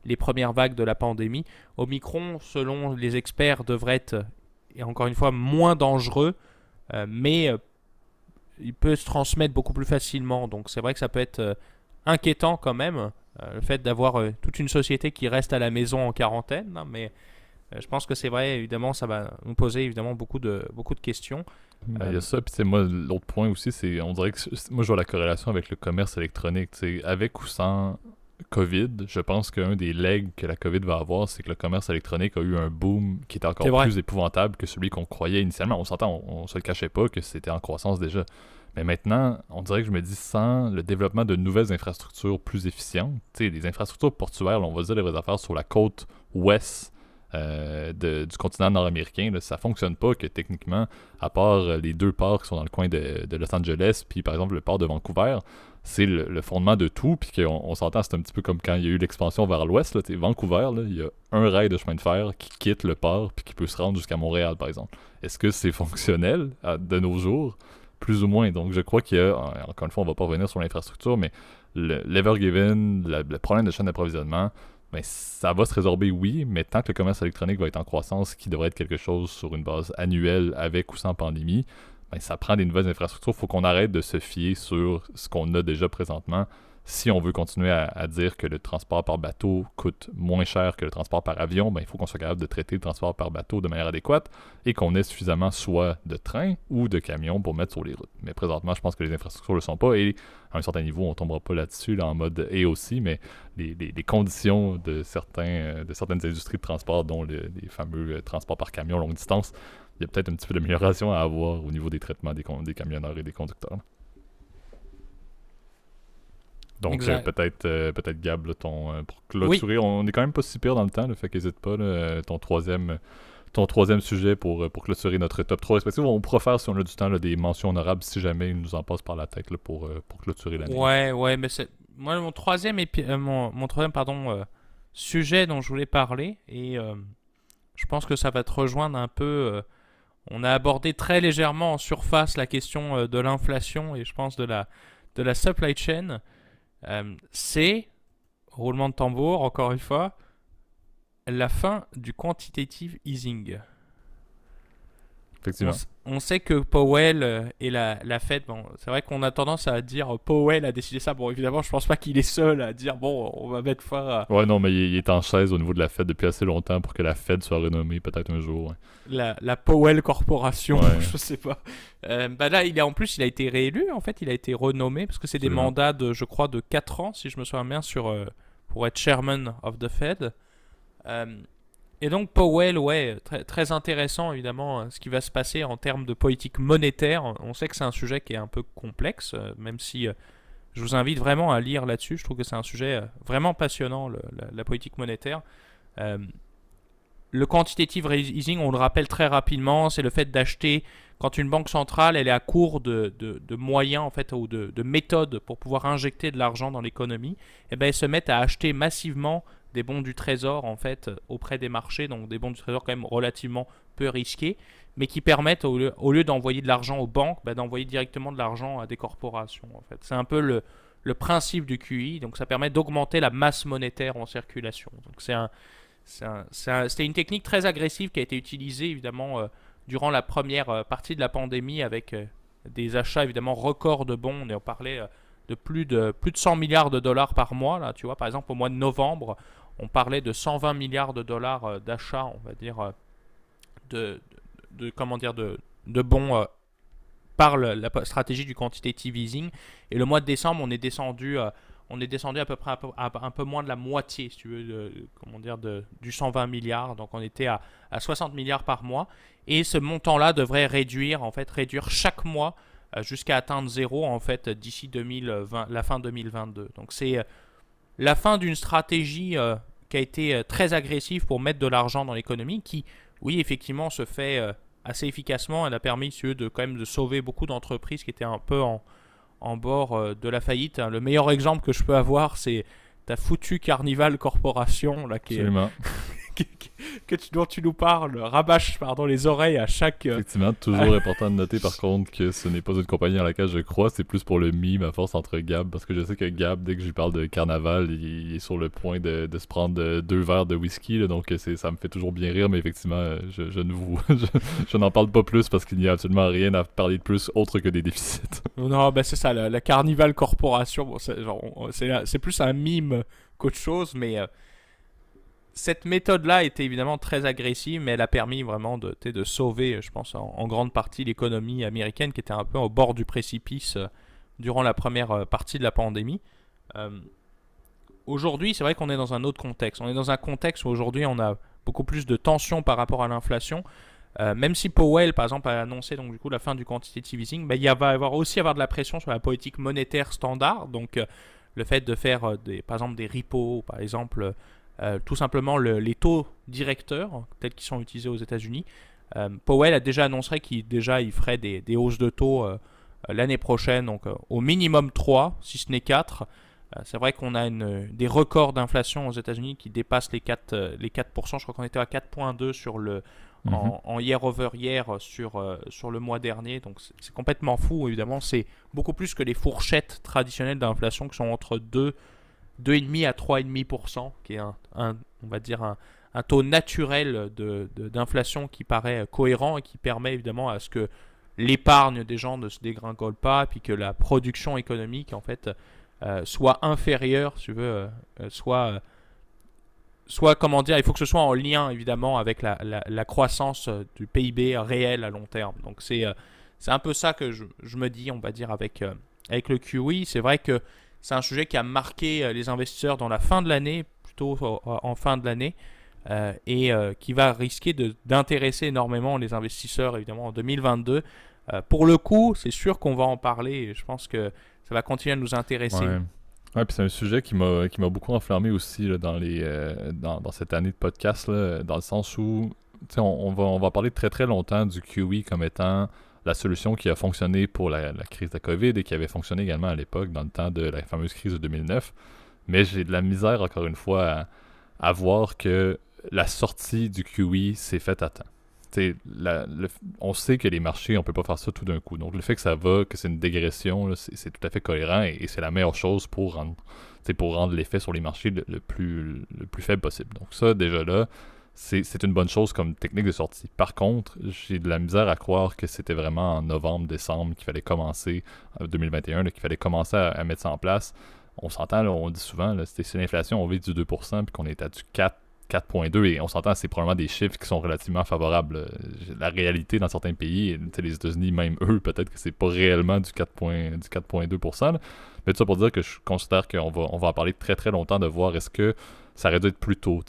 [SPEAKER 2] les premières vagues de la pandémie. Omicron, selon les experts, devrait être, et encore une fois, moins dangereux, euh, mais euh, il peut se transmettre beaucoup plus facilement. Donc c'est vrai que ça peut être euh, inquiétant quand même, le fait d'avoir toute une société qui reste à la maison en quarantaine, hein, mais je pense que c'est vrai, évidemment, ça va nous poser évidemment beaucoup de, beaucoup de questions.
[SPEAKER 1] Il y a ça, puis moi, l'autre point aussi, c'est, on dirait que, moi je vois la corrélation avec le commerce électronique, avec ou sans COVID, je pense qu'un des legs que la COVID va avoir, c'est que le commerce électronique a eu un boom qui était encore plus épouvantable que celui qu'on croyait initialement. On s'entend, on, se le cachait pas que c'était en croissance déjà. Mais maintenant, on dirait que je me dis, sans le développement de nouvelles infrastructures plus efficientes, tu sais, des infrastructures portuaires, on va dire les vraies affaires sur la côte ouest euh, du continent nord-américain, ça fonctionne pas que techniquement, à part euh, les deux ports qui sont dans le coin de, de Los Angeles, puis par exemple le port de Vancouver, c'est le, fondement de tout, puis qu'on on, s'entend, c'est un petit peu comme quand il y a eu l'expansion vers l'ouest, Vancouver, il y a un rail de chemin de fer qui quitte le port, puis qui peut se rendre jusqu'à Montréal, par exemple. Est-ce que c'est [laughs] fonctionnel de nos jours? Plus ou moins. Donc, je crois qu'il y a, encore une fois, on va pas revenir sur l'infrastructure, mais l'Evergiven, le, le, problème de chaîne d'approvisionnement, ben, ça va se résorber, oui, mais tant que le commerce électronique va être en croissance, qui devrait être quelque chose sur une base annuelle avec ou sans pandémie, ben, ça prend des nouvelles infrastructures. Il faut qu'on arrête de se fier sur ce qu'on a déjà présentement. si on veut continuer à, dire que le transport par bateau coûte moins cher que le transport par avion, ben, il faut qu'on soit capable de traiter le transport par bateau de manière adéquate et qu'on ait suffisamment soit de trains ou de camions pour mettre sur les routes. Mais présentement, je pense que les infrastructures ne le sont pas et à un certain niveau, on ne tombera pas là-dessus là, en mode et aussi, mais les, conditions de, certains, euh, de certaines industries de transport, dont les fameux euh, transports par camion longue distance, il y a peut-être un petit peu d'amélioration à avoir au niveau des traitements des, des camionneurs et des conducteurs. Donc euh, peut-être euh, peut-être Gab, ton, euh, pour clôturer, on est quand même pas si pire dans le temps, le fait qu'hésite pas, ton troisième ton troisième sujet pour, pour clôturer notre top 3 respectif. On pourra faire, si on a du temps, des mentions honorables si jamais il nous en passe par la tête pour, pour clôturer l'année.
[SPEAKER 2] Ouais, ouais, mais c'est. Moi, mon troisième, épi... mon, mon, troisième pardon, sujet dont je voulais parler, et je pense que ça va te rejoindre un peu. On a abordé très légèrement en surface la question de l'inflation et je pense de la, de la supply chain. Euh, c'est, roulement de tambour, encore une fois, la fin du quantitative easing.
[SPEAKER 1] Effectivement.
[SPEAKER 2] On, sait que Powell euh, et la, la Fed, bon, c'est vrai qu'on a tendance à dire Powell a décidé ça. Bon, évidemment, je pense pas qu'il est seul à dire bon, on va mettre fin à.
[SPEAKER 1] Ouais, non, mais il, est en chaise au niveau de la Fed depuis assez longtemps pour que la Fed soit renommée peut-être un jour.
[SPEAKER 2] La, la, Powell Corporation, [laughs] je sais pas. Euh, bah là, il est en plus, il a été réélu. En fait, il a été renommé parce que c'est des mandats de, je crois, de 4 ans, si je me souviens bien, sur, euh, pour être chairman of the Fed. Euh, et donc Powell, ouais, très, intéressant évidemment euh, ce qui va se passer en termes de politique monétaire. On sait que c'est un sujet qui est un peu complexe, euh, même si euh, je vous invite vraiment à lire là-dessus. Je trouve que c'est un sujet vraiment passionnant, la, politique monétaire. le quantitative easing, on le rappelle très rapidement, c'est le fait d'acheter quand une banque centrale elle est à court de, moyens en fait ou de, de, méthodes pour pouvoir injecter de l'argent dans l'économie, et eh ben, elles se mettent à acheter massivement des bons du trésor en fait auprès des marchés, donc des bons du trésor quand même relativement peu risqués, mais qui permettent au lieu, d'envoyer de l'argent aux banques, bah, d'envoyer directement de l'argent à des corporations. En fait, c'est un peu le, principe du QI, donc ça permet d'augmenter la masse monétaire en circulation. Donc c'est un, c'était une technique très agressive qui a été utilisée évidemment euh, durant la première euh, partie de la pandémie avec euh, des achats évidemment records de bons. On en parlait de plus de plus de 100 milliards de dollars par mois là, tu vois par exemple au mois de novembre, on parlait de 120 milliards de dollars euh, d'achats, on va dire, euh, de, de, comment dire, de, bons euh, par la stratégie du quantitative easing. Et le mois de décembre, on est descendu, on est descendu à peu près à, un peu moins de la moitié, si tu veux, de, du 120 milliards. Donc on était à, à 60 milliards par mois. Et ce montant-là devrait réduire, en fait, réduire chaque mois jusqu'à atteindre zéro, en fait, d'ici 2020, la fin 2022. Donc c'est la fin d'une stratégie euh, qui a été euh, très agressive pour mettre de l'argent dans l'économie, qui, oui, effectivement, se fait euh, assez efficacement. Elle a permis de, quand même de sauver beaucoup d'entreprises qui étaient un peu en, bord de la faillite. Le meilleur exemple que je peux avoir, c'est ta foutue Carnival Corporation, là, qui est, [laughs] [laughs] que tu, dont tu nous parles rabâche pardon, les oreilles à chaque.
[SPEAKER 1] Euh, Effectivement, toujours [laughs] important de noter par contre que ce n'est pas une compagnie à laquelle je crois, c'est plus pour le mime à force entre Gab, parce que je sais que Gab, dès que je lui parle de carnaval, il, est sur le point de, se prendre deux verres de whisky, donc ça me fait toujours bien rire, mais effectivement, je, ne vous. [laughs] je, n'en parle pas plus parce qu'il n'y a absolument rien à parler de plus autre que des déficits.
[SPEAKER 2] non, ben c'est ça, la, Carnival Corporation, bon, c'est plus un mime qu'autre chose, mais. Euh, cette méthode-là était évidemment très agressive, mais elle a permis vraiment de, de sauver, je pense, en, grande partie l'économie américaine qui était un peu au bord du précipice euh, durant la première euh, partie de la pandémie. Euh, aujourd'hui, c'est vrai qu'on est dans un autre contexte. On est dans un contexte où aujourd'hui on a beaucoup plus de tensions par rapport à l'inflation. même si Powell, par exemple, a annoncé donc du coup la fin du quantitative easing, ben, il va avoir aussi avoir de la pression sur la politique monétaire standard. Donc le fait de faire des, par exemple des repos, par exemple euh, tout simplement les taux directeurs tels qu'ils sont utilisés aux États-Unis. Euh, Powell a déjà annoncé qu'il déjà il ferait des, hausses de taux euh, l'année prochaine, donc au minimum 3, si ce n'est 4. C'est vrai qu'on a une, des records d'inflation aux États-Unis qui dépassent les 4%. Les 4% je crois qu'on était à 4,2 sur le, en, mhm. year over year sur, sur le mois dernier. Donc c'est complètement fou, évidemment. C'est beaucoup plus que les fourchettes traditionnelles d'inflation qui sont entre 2 2,5 à 3,5%, qui est un, on va dire un, taux naturel d'inflation de, qui paraît cohérent et qui permet évidemment à ce que l'épargne des gens ne se dégringole pas, puis que la production économique en fait soit inférieur, si tu veux, soit soit, comment dire, il faut que ce soit en lien évidemment avec la, la, croissance euh, du PIB réel à long terme. Donc c'est euh, un peu ça que je, je, me dis, on va dire, avec, euh, avec le QE. C'est vrai que c'est un sujet qui a marqué les investisseurs dans la fin de l'année, plutôt en fin de l'année, et qui va risquer d'intéresser énormément les investisseurs, évidemment, en 2022. pour le coup, c'est sûr qu'on va en parler. je pense que ça va continuer à nous intéresser.
[SPEAKER 1] Ouais, puis c'est un sujet qui m'a beaucoup enflammé aussi dans euh, cette année de podcast dans le sens où on, on, va on va parler très très longtemps du QE comme étant la solution qui a fonctionné pour la, crise de la COVID et qui avait fonctionné également à l'époque dans le temps de la fameuse crise de 2009. Mais j'ai de la misère encore une fois à, voir que la sortie du QE s'est faite à temps on sait que les marchés, on peut pas faire ça tout d'un coup. Donc le fait que ça va, que c'est une dégression, c'est tout à fait cohérent et, c'est la meilleure chose pour rendre, rendre l'effet sur les marchés le, plus, le plus faible possible. Donc ça, déjà là, c'est une bonne chose comme technique de sortie. Par contre, j'ai de la misère à croire que c'était vraiment en novembre, décembre qu'il fallait commencer, en 2021, qu'il fallait commencer à, mettre ça en place. On s'entend, on dit souvent, c'est l'inflation, on vit du 2%, puis qu'on est à du 4 4.2 et on s'entend, c'est probablement des chiffres qui sont relativement favorables. Euh, la réalité dans certains pays, les États-Unis, même eux, peut-être que c'est pas réellement du 4.2%. Mais tout ça pour dire que je considère qu'on va, on va en parler très très longtemps de voir est-ce que ça aurait dû être plus tôt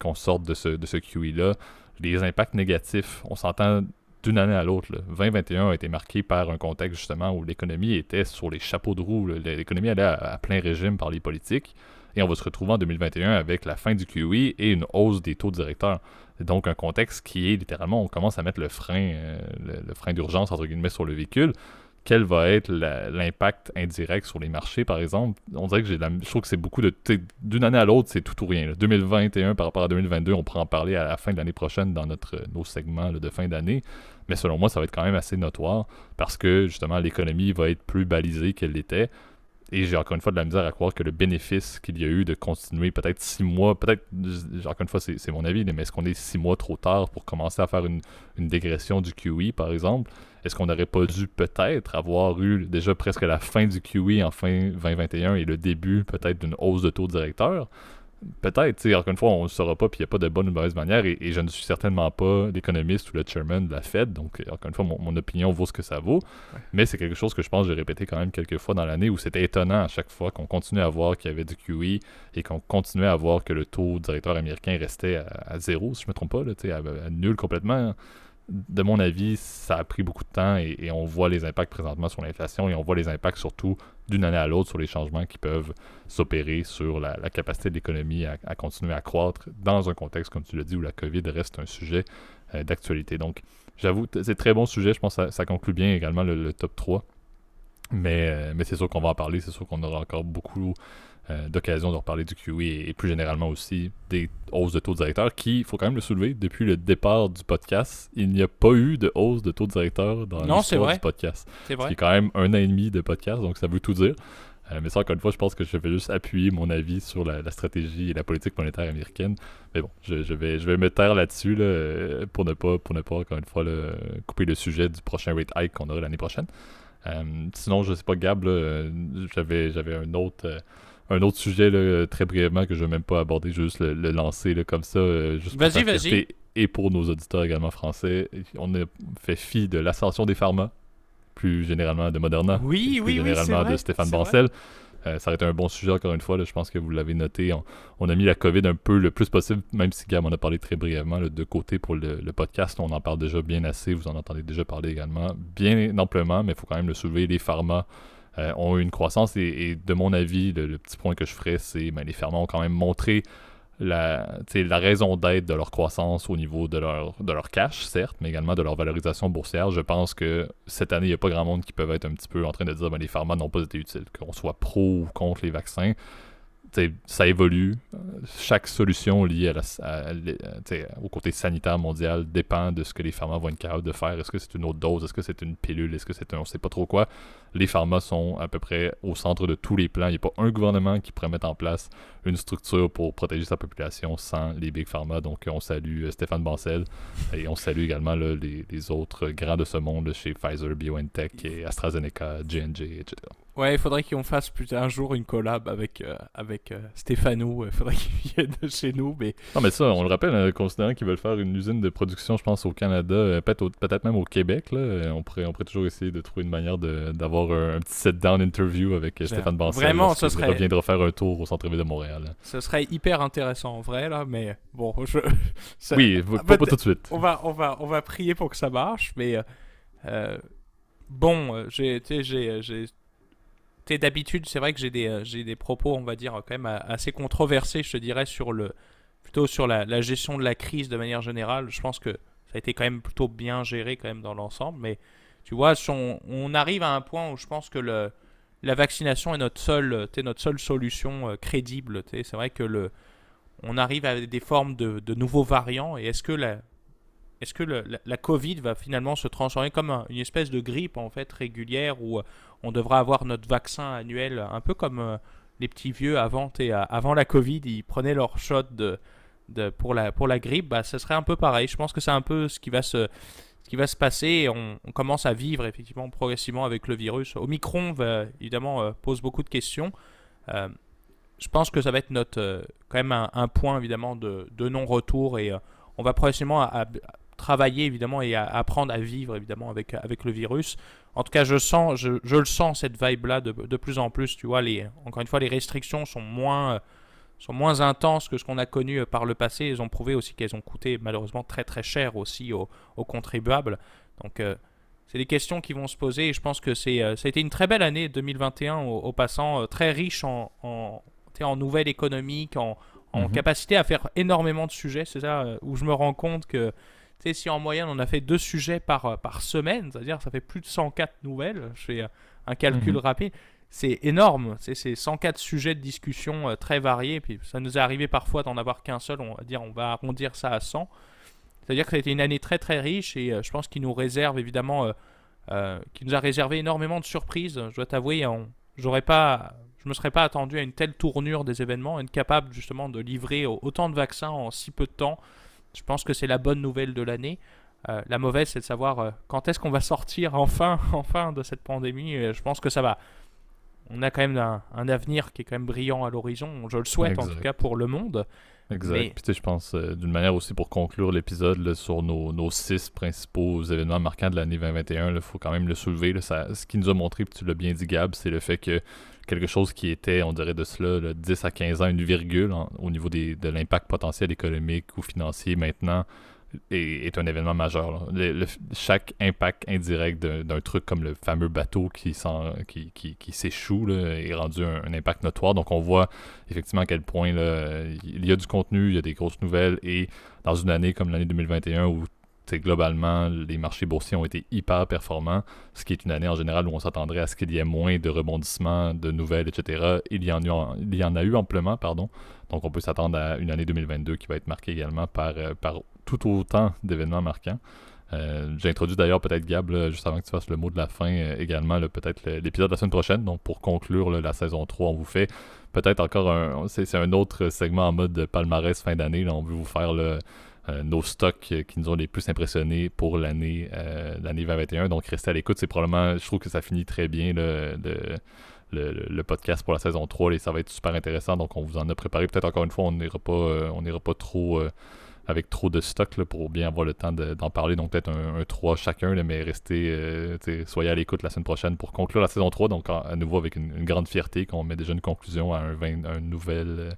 [SPEAKER 1] qu'on sorte de ce, de ce QE-là. Les impacts négatifs, on s'entend d'une année à l'autre. 2021 a été marqué par un contexte justement où l'économie était sur les chapeaux de roue. L'économie allait à plein régime par les politiques. Et on va se retrouver en 2021 avec la fin du QE et une hausse des taux directeurs. Donc un contexte qui est littéralement, on commence à mettre le frein, euh, le, frein d'urgence entre guillemets sur le véhicule. Quel va être l'impact indirect sur les marchés, par exemple On dirait que j'ai je trouve que c'est beaucoup de d'une année à l'autre, c'est tout ou rien. 2021 par rapport à 2022, on pourra en parler à la fin de l'année prochaine dans notre nos segments de fin d'année. Mais selon moi, ça va être quand même assez notoire parce que justement l'économie va être plus balisée qu'elle l'était. Et j'ai encore une fois de la misère à croire que le bénéfice qu'il y a eu de continuer peut-être six mois, peut-être, encore une fois, c'est mon avis, mais est-ce qu'on est six mois trop tard pour commencer à faire une, une dégression du QE, par exemple? Est-ce qu'on n'aurait pas dû peut-être avoir eu déjà presque la fin du QE en fin 2021 et le début peut-être d'une hausse de taux directeur? Peut-être, encore une fois, on ne le saura pas, puis il n'y a pas de bonne ou de mauvaise manière, et, je ne suis certainement pas l'économiste ou le chairman de la Fed, donc encore une fois, mon, opinion vaut ce que ça vaut, mais c'est quelque chose que je pense que j'ai répété quand même quelques fois dans l'année, où c'était étonnant à chaque fois qu'on continuait à voir qu'il y avait du QE, et qu'on continuait à voir que le taux directeur américain restait à, zéro, si je ne me trompe pas, là, à, à nul complètement de mon avis, ça a pris beaucoup de temps et, on voit les impacts présentement sur l'inflation et on voit les impacts surtout d'une année à l'autre sur les changements qui peuvent s'opérer sur la, capacité de l'économie à, continuer à croître dans un contexte, comme tu l'as dit, où la COVID reste un sujet euh, d'actualité. Donc, j'avoue, c'est très bon sujet. Je pense que ça, conclut bien également le, top 3. Mais, euh, mais c'est sûr qu'on va en parler. C'est sûr qu'on aura encore beaucoup euh, d'occasion de reparler du QE et, plus généralement aussi des hausses de taux directeur qui, il faut quand même le soulever, depuis le départ du podcast, il n'y a pas eu de hausse de taux directeur dans l'histoire du podcast. C'est vrai. C'est quand même un an et demi de podcast, donc ça veut tout dire. Euh, mais ça, encore une fois, je pense que je vais juste appuyer mon avis sur la, stratégie et la politique monétaire américaine. Mais bon, je, vais, je vais me taire là-dessus là, pour, ne pas, pour ne pas, encore une fois, couper le sujet du prochain rate hike qu'on aura l'année prochaine. Euh, sinon, je sais pas, Gab, j'avais, j'avais un autre un autre sujet très brièvement que je ne vais même pas aborder, juste le, lancer comme ça. Euh,
[SPEAKER 2] vas-y, vas-y.
[SPEAKER 1] Et pour nos auditeurs également français, on a fait fi de l'ascension des pharma, plus généralement de Moderna,
[SPEAKER 2] oui,
[SPEAKER 1] plus généralement de Stéphane Bancel. Euh, ça aurait été un bon sujet encore une fois. je pense que vous l'avez noté. On, a mis la COVID un peu le plus possible, même si Gab en a parlé très brièvement de côté pour le, podcast. On en parle déjà bien assez. Vous en entendez déjà parler également, bien amplement, mais il faut quand même le soulever. Les pharma euh, ont eu une croissance. Et, de mon avis, le, petit point que je ferais, c'est ben, les ferments ont quand même montré la, la raison d'être de leur croissance au niveau de leur, de leur cash, certes, mais également de leur valorisation boursière. Je pense que cette année, il n'y a pas grand monde qui peut être un petit peu en train de dire ben, les pharma n'ont pas été utiles, qu'on soit pro ou contre les vaccins ça évolue. Chaque solution liée à au côté sanitaire mondial dépend de ce que les pharma vont être capables de faire. Est-ce que c'est une autre dose? Est-ce que c'est une pilule? Est-ce que c'est un... On sait pas trop quoi? Les pharma sont à peu près au centre de tous les plans. Il n'y a pas un gouvernement qui pourrait mettre en place une structure pour protéger sa population sans les big pharma. Donc, on salue euh, Stéphane Bancel et on salue également les, les, autres grands de ce monde chez Pfizer, BioNTech et AstraZeneca, J&J, etc.
[SPEAKER 2] Ouais, il faudrait qu'on fasse plus un jour une collab avec, euh, avec euh, Stéphano. Il faudrait [laughs] qu'il vienne chez nous. Mais...
[SPEAKER 1] Non, mais ça, on le rappelle, hein, considérant qu'ils veulent faire une usine de production, je pense, au Canada, euh, peut-être, peut-être même au Québec, là, on, pourrait, on pourrait toujours essayer de trouver une manière d'avoir un, petit sit-down interview avec Stéphane Bancel.
[SPEAKER 2] Vraiment, ça serait.
[SPEAKER 1] reviendra faire un tour au centre-ville de Montréal.
[SPEAKER 2] Ce serait hyper intéressant en vrai, là, mais bon. Je... [laughs]
[SPEAKER 1] Oui, pas, pas, tout de suite.
[SPEAKER 2] On va, on, va, on va prier pour que ça marche, mais. bon, j'ai d'habitude, c'est vrai que j'ai des, euh, des propos, on va dire, quand même assez controversés, je te dirais, sur le, plutôt sur la, gestion de la crise de manière générale. Je pense que ça a été quand même plutôt bien géré quand même dans l'ensemble. Mais tu vois, on, arrive à un point où je pense que le, la vaccination est notre seule, notre seule solution euh, crédible. C'est vrai que le, on arrive à des formes de, de nouveaux variants. Et est-ce que la, est-ce que la, Covid va finalement se transformer comme une espèce de grippe en fait régulière où euh, on devra avoir notre vaccin annuel, un peu comme euh, les petits vieux avant, avant la Covid, ils prenaient leur shot de, pour, la, grippe, bah, ce serait un peu pareil. Je pense que c'est un peu ce qui va se, ce qui va se passer. On, commence à vivre effectivement progressivement avec le virus. Omicron va, évidemment euh, pose beaucoup de questions. je pense que ça va être notre, quand même un, point évidemment de, non-retour et on va progressivement à, travailler évidemment et à apprendre à vivre évidemment avec, avec le virus. En tout cas, je, sens, je, je le sens cette vibe-là de, de, plus en plus. Tu vois, les, encore une fois, les restrictions sont moins, sont moins intenses que ce qu'on a connu par le passé. Elles ont prouvé aussi qu'elles ont coûté malheureusement très très cher aussi aux, aux contribuables. Donc, euh, c'est des questions qui vont se poser et je pense que c'est, euh, ça a été une très belle année 2021 au, passant, euh, très riche en, en, en nouvelles économiques, en, en mhm. capacité à faire énormément de sujets. C'est ça où je me rends compte que sais, si en moyenne on a fait deux sujets par, euh, par semaine, c'est-à-dire ça fait plus de 104 nouvelles, je fais un calcul mhm. rapide, c'est énorme. C'est 104 sujets de discussion euh, très variés. Puis ça nous est arrivé parfois d'en avoir qu'un seul, on va dire, on va arrondir ça à 100. C'est-à-dire que ça a été une année très très riche et euh, je pense qu'il nous réserve évidemment, qui nous a réservé énormément de surprises. Je dois t'avouer, j'aurais pas, je me serais pas attendu à une telle tournure des événements, être capable justement de livrer autant de vaccins en si peu de temps. Je pense que c'est la bonne nouvelle de l'année. Euh, la mauvaise, c'est de savoir euh, quand est-ce qu'on va sortir enfin, [laughs] enfin de cette pandémie. je pense que ça va. On a quand même un, avenir qui est quand même brillant à l'horizon. Je le souhaite en tout cas pour le monde.
[SPEAKER 1] Exact. Puis, je pense euh, d'une manière aussi pour conclure l'épisode sur nos, nos, six principaux événements marquants de l'année 2021, il faut quand même le soulever. ça, ce qui nous a montré, puis tu l'as bien dit Gab, c'est le fait que quelque chose qui était, on dirait de cela, 10 à 15 ans, une virgule au niveau des, de l'impact potentiel économique ou financier maintenant est, un événement majeur. chaque impact indirect d'un truc comme le fameux bateau qui, qui, qui, qui s'échoue est rendu un, impact notoire. Donc on voit effectivement à quel point il y a du contenu, il y a des grosses nouvelles et dans une année comme l'année 2021 où globalement, les marchés boursiers ont été hyper performants, ce qui est une année en général où on s'attendrait à ce qu'il y ait moins de rebondissements, de nouvelles, etc. Il y en, a, eu amplement, pardon. Donc on peut s'attendre à une année 2022 qui va être marquée également par, euh, par tout autant d'événements marquants. Euh, J'introduis d'ailleurs peut-être Gab, juste avant que tu fasses le mot de la fin, euh, également peut-être l'épisode de la semaine prochaine. Donc pour conclure la saison 3, on vous fait peut-être encore un... C'est un autre segment en mode palmarès fin d'année. On veut vous faire le euh, nos stocks qui nous ont les plus impressionnés pour l'année euh, l'année 2021. Donc, restez à l'écoute. C'est probablement, je trouve que ça finit très bien le, le, podcast pour la saison 3 et ça va être super intéressant. Donc, on vous en a préparé. Peut-être encore une fois, on n'ira pas, euh, on n'ira pas trop avec trop de stock pour bien avoir le temps d'en parler. Donc, peut-être un, 3 chacun, mais restez, soyez à l'écoute la semaine prochaine pour conclure la saison 3. Donc, à nouveau, avec une, grande fierté qu'on met déjà une conclusion à un, 20, un nouvel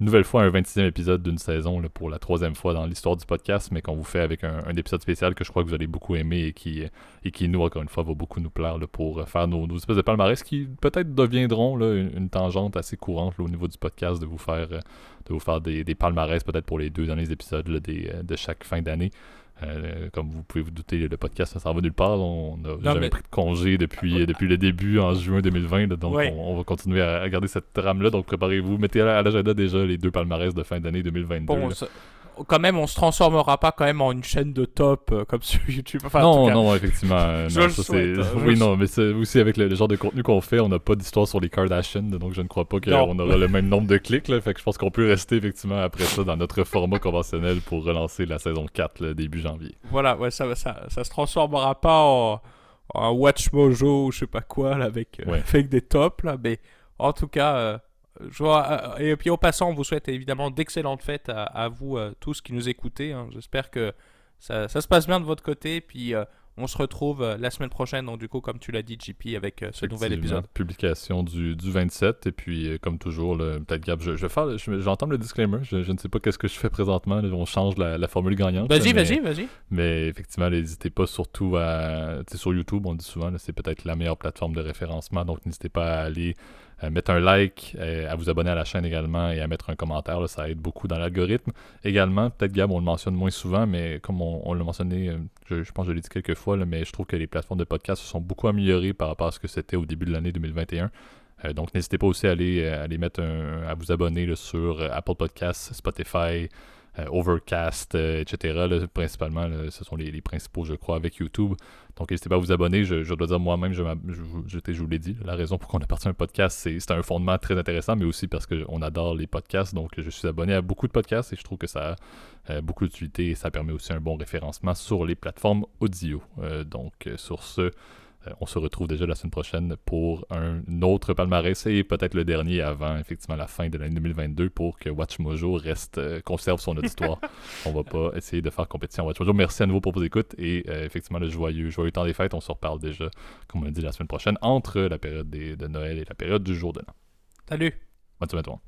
[SPEAKER 1] nouvelle fois un 26e épisode d'une saison pour la troisième fois dans l'histoire du podcast, mais qu'on vous fait avec un, épisode spécial que je crois que vous allez beaucoup aimer et qui, et qui nous, encore une fois, va beaucoup nous plaire pour faire nos, espèces de palmarès qui peut-être deviendront une, tangente assez courante au niveau du podcast de vous faire, de vous faire des, des palmarès peut-être pour les deux derniers épisodes de chaque fin d'année. Euh, comme vous pouvez vous douter, le podcast, ça s'en va nulle part. On n'a jamais pris de congé depuis, depuis le début en juin 2020. donc, on, va continuer à, garder cette trame-là. Donc, préparez-vous. Mettez à l'agenda déjà les deux palmarès de fin d'année 2022
[SPEAKER 2] quand même, on se transformera pas quand même en une chaîne de top euh, comme [laughs] sur YouTube.
[SPEAKER 1] non, non, effectivement. Euh, [laughs]
[SPEAKER 2] je le hein,
[SPEAKER 1] oui, non, mais c'est aussi avec le, genre de contenu qu'on fait, on n'a pas d'histoire sur les Kardashians, donc je ne crois pas qu'on aura le même nombre de clics. Là, fait que je pense qu'on peut rester effectivement après ça dans notre format conventionnel pour relancer la saison 4 début janvier.
[SPEAKER 2] Voilà, ouais, ça, ça, ça se transformera pas en Watch Mojo ou je sais pas quoi là, avec,
[SPEAKER 1] Ouais. [laughs]
[SPEAKER 2] avec des tops là, mais en tout cas, euh, je vois- euh, et puis au passant, on vous souhaite évidemment d'excellentes fêtes à, à vous euh, tous qui nous écoutez. hein. J'espère que ça, ça se passe bien de votre côté, puis euh, on se retrouve euh, la semaine prochaine, donc du coup, comme tu l'as dit, JP, avec euh, ce nouvel épisode.
[SPEAKER 1] Publication du, du 27. Et puis, euh, comme toujours, peut-être Gab, je, je vais faire, je- j'entends le disclaimer. Je, je ne sais pas qu'est-ce que je fais présentement. là, on change la, la formule gagnante.
[SPEAKER 2] Vas-y, vas-y, vas-y.
[SPEAKER 1] Mais effectivement, n'hésitez pas surtout à. Sur YouTube, on dit souvent, c'est peut-être la meilleure plateforme de référencement. Donc, n'hésitez pas à aller euh, mettre un like, euh, à vous abonner à la chaîne également et à mettre un commentaire. ça aide beaucoup dans l'algorithme. Également, peut-être Gab, on le mentionne moins souvent, mais comme on, on l'a mentionné, euh, je, pense que je l'ai dit quelques fois, mais je trouve que les plateformes de podcast se sont beaucoup améliorées par rapport à ce que c'était au début de l'année 2021. Euh, donc, n'hésitez pas aussi à aller, aller mettre un- à vous abonner sur Apple Podcasts, Spotify, Overcast, euh, etc. principalement, ce sont les, principaux, je crois, avec YouTube. Donc, n'hésitez pas à vous abonner. Je, dois dire moi-même, je, je, vous- l'ai dit, la raison pour qu'on a parti un podcast, c'est un fondement très intéressant, mais aussi parce qu'on adore les podcasts. Donc, je suis abonné à beaucoup de podcasts et je trouve que ça a euh, beaucoup d'utilité et ça permet aussi un bon référencement sur les plateformes audio. Euh, donc, euh, sur ce, euh, on se retrouve déjà la semaine prochaine pour un autre palmarès et peut-être le dernier avant effectivement la fin de l'année 2022 pour que Watch Mojo reste euh, conserve son auditoire. [laughs] on va pas essayer de faire compétition à Watch Mojo. Merci à nouveau pour vos écoutes et euh, effectivement le joyeux joyeux temps des fêtes. On se reparle déjà comme on a dit la semaine prochaine entre la période des- de Noël et la période du jour de l'an.
[SPEAKER 2] Salut.
[SPEAKER 1] Bonne semaine à toi.